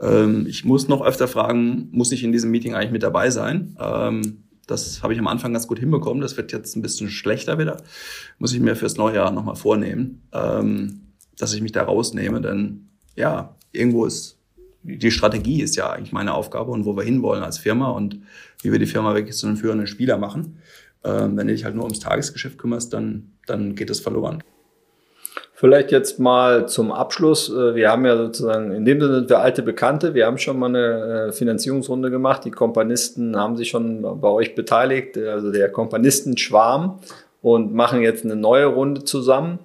Ähm, ich muss noch öfter fragen, muss ich in diesem Meeting eigentlich mit dabei sein? Ähm, das habe ich am Anfang ganz gut hinbekommen. Das wird jetzt ein bisschen schlechter wieder. Muss ich mir fürs neue Jahr nochmal vornehmen, ähm, dass ich mich da rausnehme. Denn ja, irgendwo ist die Strategie ist ja eigentlich meine Aufgabe und wo wir hinwollen als Firma und wie wir die Firma wirklich zu einem führenden Spieler machen. Ähm, wenn du dich halt nur ums Tagesgeschäft kümmerst, dann, dann geht es verloren. Vielleicht jetzt mal zum Abschluss. Äh, wir haben ja sozusagen, in dem Sinne sind wir alte Bekannte. Wir haben schon mal eine äh, Finanzierungsrunde gemacht. Die Kompanisten haben sich schon bei euch beteiligt, also der Kompanistenschwarm und machen jetzt eine neue Runde zusammen.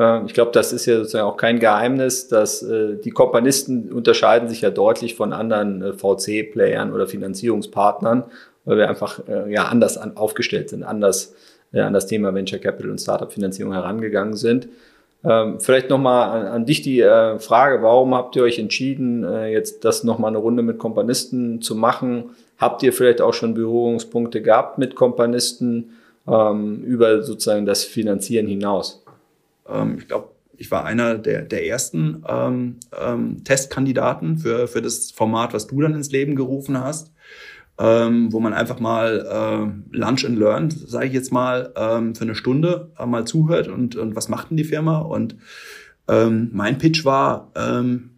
Äh, ich glaube, das ist ja sozusagen auch kein Geheimnis, dass die Kompanisten unterscheiden sich ja deutlich von anderen VC-Playern oder Finanzierungspartnern, weil wir einfach ja anders aufgestellt sind, anders an das Thema Venture Capital und Startup-Finanzierung herangegangen sind. Ähm, vielleicht nochmal an, dich die äh, Frage, warum habt ihr euch entschieden, äh, jetzt das nochmal eine Runde mit Kompanisten zu machen? Habt ihr vielleicht auch schon Berührungspunkte gehabt mit Kompanisten ähm, über sozusagen das Finanzieren hinaus? Ähm, ich glaube, ich war einer der, der ersten ähm, ähm, Testkandidaten für, für das Format, was du dann ins Leben gerufen hast ähm, wo man einfach mal äh, Lunch and Learn, sage ich jetzt mal, ähm, für eine Stunde äh, mal zuhört und, und was macht denn die Firma. Und ähm, mein Pitch war ähm,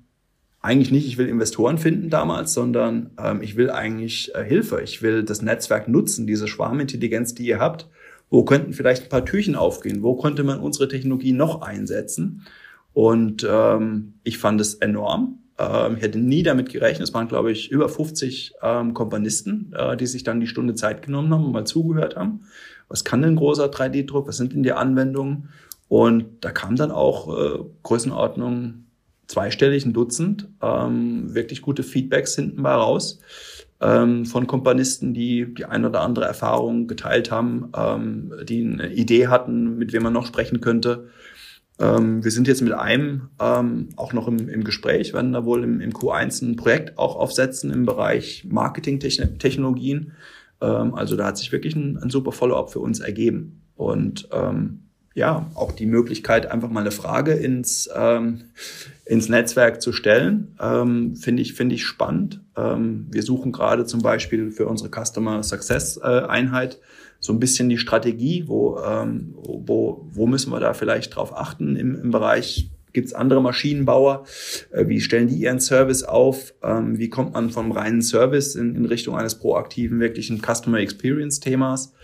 eigentlich nicht, ich will Investoren finden damals, sondern ähm, ich will eigentlich äh, Hilfe. Ich will das Netzwerk nutzen, diese Schwarmintelligenz, die ihr habt. Wo könnten vielleicht ein paar Türchen aufgehen? Wo könnte man unsere Technologie noch einsetzen? Und ähm, ich fand es enorm. Ähm, ich hätte nie damit gerechnet. Es waren, glaube ich, über 50 ähm, Komponisten, äh, die sich dann die Stunde Zeit genommen haben und mal zugehört haben. Was kann denn großer 3D-Druck? Was sind denn die Anwendungen? Und da kam dann auch äh, Größenordnung zweistellig, ein Dutzend, ähm, wirklich gute Feedbacks hinten mal raus ähm, von Komponisten, die die ein oder andere Erfahrung geteilt haben, ähm, die eine Idee hatten, mit wem man noch sprechen könnte. Ähm, wir sind jetzt mit einem ähm, auch noch im, im Gespräch, werden da wohl im, im Q1 ein Projekt auch aufsetzen im Bereich Marketing-Technologien. Ähm, also da hat sich wirklich ein, ein super Follow-up für uns ergeben. Und ähm, ja, auch die Möglichkeit, einfach mal eine Frage ins, ähm, ins Netzwerk zu stellen, ähm, finde ich, finde ich spannend. Ähm, wir suchen gerade zum Beispiel für unsere Customer Success äh, Einheit so ein bisschen die Strategie, wo, ähm, wo, wo müssen wir da vielleicht drauf achten im, im Bereich Gibt es andere Maschinenbauer? Äh, wie stellen die ihren Service auf? Ähm, wie kommt man vom reinen Service in, in Richtung eines proaktiven, wirklichen Customer Experience Themas?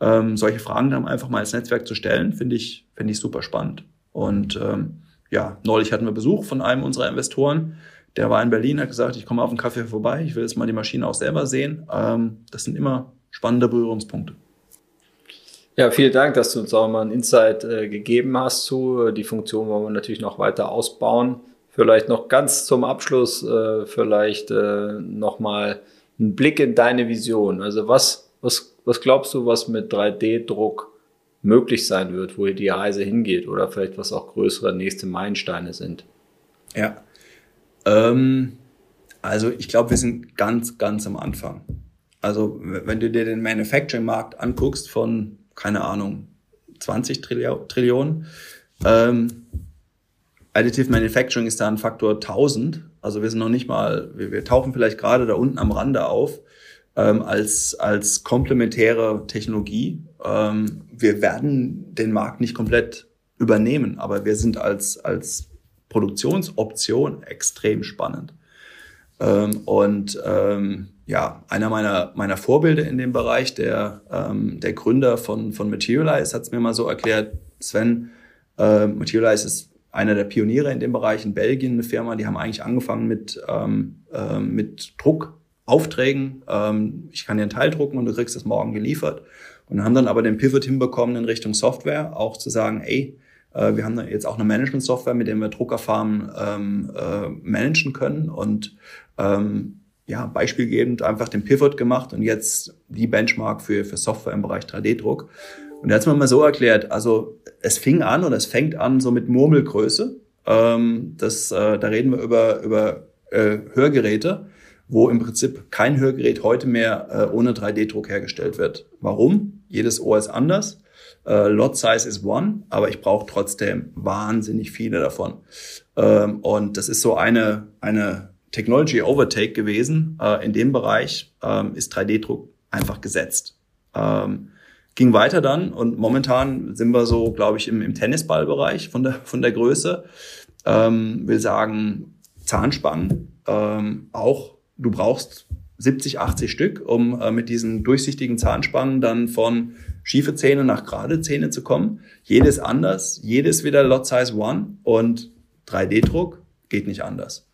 Ähm, solche Fragen dann einfach mal ins Netzwerk zu stellen, finde ich, finde ich super spannend. Und ähm, ja, neulich hatten wir Besuch von einem unserer Investoren. Der war in Berlin, hat gesagt, ich komme auf einen Kaffee vorbei, ich will jetzt mal die Maschine auch selber sehen. Ähm, das sind immer spannende Berührungspunkte. Ja, vielen Dank, dass du uns auch mal ein Insight äh, gegeben hast zu. Die Funktion wollen wir natürlich noch weiter ausbauen. Vielleicht noch ganz zum Abschluss, äh, vielleicht äh, nochmal ein Blick in deine Vision. Also was, was, was glaubst du, was mit 3D-Druck möglich sein wird, wo die Reise hingeht oder vielleicht was auch größere nächste Meilensteine sind? Ja. Ähm, also ich glaube, wir sind ganz, ganz am Anfang. Also wenn du dir den Manufacturing-Markt anguckst von, keine Ahnung, 20 Trillionen, ähm, Additive Manufacturing ist da ein Faktor 1000. Also wir sind noch nicht mal, wir, wir tauchen vielleicht gerade da unten am Rande auf ähm, als, als komplementäre Technologie. Ähm, wir werden den Markt nicht komplett übernehmen, aber wir sind als, als Produktionsoption extrem spannend. Ähm, und ähm, ja, einer meiner, meiner Vorbilder in dem Bereich, der, ähm, der Gründer von, von Materialize, hat es mir mal so erklärt, Sven, äh, Materialize ist einer der Pioniere in dem Bereich in Belgien, eine Firma, die haben eigentlich angefangen mit, ähm, äh, mit Druckaufträgen. Ähm, ich kann dir einen Teil drucken und du kriegst es morgen geliefert. Und haben dann aber den Pivot hinbekommen in Richtung Software, auch zu sagen, ey, äh, wir haben jetzt auch eine Management-Software, mit der wir Druckerfarmen ähm, äh, managen können und ähm, ja, beispielgebend einfach den Pivot gemacht und jetzt die Benchmark für, für Software im Bereich 3D-Druck. Und er hat mir mal so erklärt, also es fing an oder es fängt an so mit Murmelgröße. Ähm, das, äh, da reden wir über, über äh, Hörgeräte, wo im Prinzip kein Hörgerät heute mehr äh, ohne 3D-Druck hergestellt wird. Warum? Jedes Ohr ist anders. Äh, Lot Size is one, aber ich brauche trotzdem wahnsinnig viele davon. Ähm, und das ist so eine, eine Technology Overtake gewesen. Äh, in dem Bereich ähm, ist 3D-Druck einfach gesetzt. Ähm, ging weiter dann und momentan sind wir so, glaube ich, im, im Tennisballbereich von der, von der Größe. Ähm, will sagen, Zahnspangen ähm, auch, du brauchst 70, 80 Stück, um äh, mit diesen durchsichtigen Zahnspangen dann von schiefe Zähne nach gerade Zähne zu kommen. Jedes anders, jedes wieder Lot Size One und 3D-Druck geht nicht anders.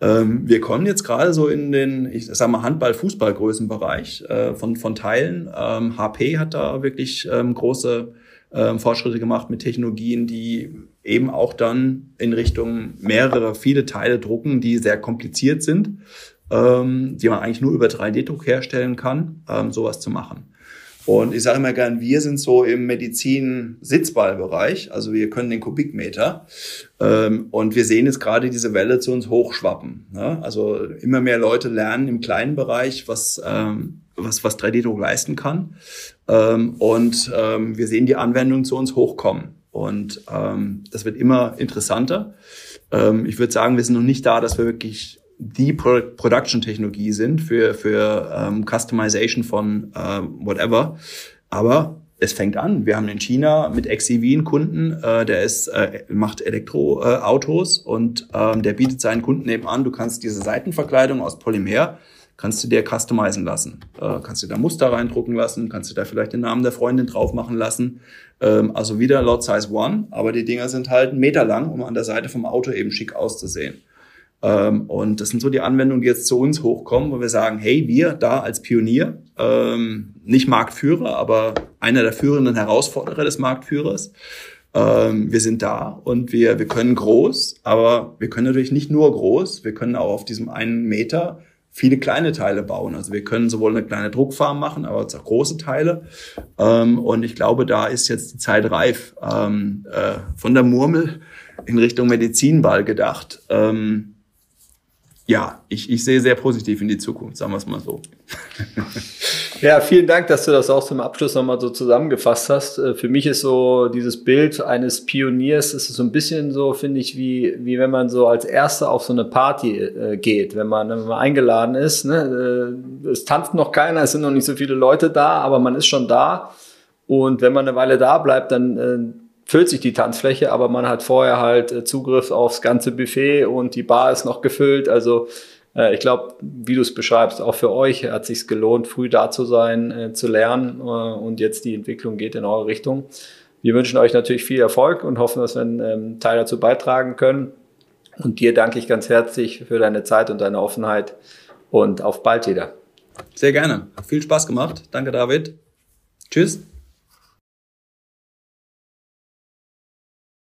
Ähm, wir kommen jetzt gerade so in den, ich sag mal, Handball-Fußball-Größenbereich äh, von, von Teilen. Ähm, HP hat da wirklich ähm, große ähm, Fortschritte gemacht mit Technologien, die eben auch dann in Richtung mehrere, viele Teile drucken, die sehr kompliziert sind, ähm, die man eigentlich nur über 3D-Druck herstellen kann, ähm, sowas zu machen. Und ich sage immer gern, wir sind so im Medizin-Sitzballbereich, also wir können den Kubikmeter. Ähm, und wir sehen jetzt gerade diese Welle zu uns hochschwappen. Ne? Also immer mehr Leute lernen im kleinen Bereich, was, ähm, was, was 3D-Druck leisten kann. Ähm, und ähm, wir sehen die Anwendungen zu uns hochkommen. Und ähm, das wird immer interessanter. Ähm, ich würde sagen, wir sind noch nicht da, dass wir wirklich die Pro Production-Technologie sind für, für ähm, Customization von äh, whatever. Aber es fängt an. Wir haben in China mit XEV einen Kunden, äh, der ist, äh, macht Elektroautos äh, und ähm, der bietet seinen Kunden eben an, du kannst diese Seitenverkleidung aus Polymer, kannst du dir customizen lassen. Äh, kannst du da Muster reindrucken lassen, kannst du da vielleicht den Namen der Freundin drauf machen lassen. Ähm, also wieder Lot Size One, aber die Dinger sind halt einen Meter lang, um an der Seite vom Auto eben schick auszusehen. Ähm, und das sind so die Anwendungen, die jetzt zu uns hochkommen, wo wir sagen, hey, wir da als Pionier, ähm, nicht Marktführer, aber einer der führenden Herausforderer des Marktführers, ähm, wir sind da und wir, wir können groß, aber wir können natürlich nicht nur groß, wir können auch auf diesem einen Meter viele kleine Teile bauen. Also wir können sowohl eine kleine Druckfarm machen, aber auch große Teile. Und ich glaube, da ist jetzt die Zeit reif. Äh, von der Murmel in Richtung Medizinball gedacht. Ähm, ja, ich, ich sehe sehr positiv in die Zukunft, sagen wir es mal so. [LAUGHS] Ja, vielen Dank, dass du das auch zum Abschluss nochmal so zusammengefasst hast. Äh, für mich ist so dieses Bild eines Pioniers, ist so ein bisschen so, finde ich, wie, wie wenn man so als Erster auf so eine Party äh, geht, wenn man, wenn man eingeladen ist. Ne? Äh, es tanzt noch keiner, es sind noch nicht so viele Leute da, aber man ist schon da. Und wenn man eine Weile da bleibt, dann äh, füllt sich die Tanzfläche, aber man hat vorher halt äh, Zugriff aufs ganze Buffet und die Bar ist noch gefüllt. Also äh, ich glaube, wie du es beschreibst, auch für euch hat sich gelohnt, früh da zu sein, äh, zu lernen und jetzt die Entwicklung geht in eure Richtung. Wir wünschen euch natürlich viel Erfolg und hoffen, dass wir einen ähm, Teil dazu beitragen können. Und dir danke ich ganz herzlich für deine Zeit und deine Offenheit und auf bald wieder. Sehr gerne. Viel Spaß gemacht. Danke, David. Tschüss.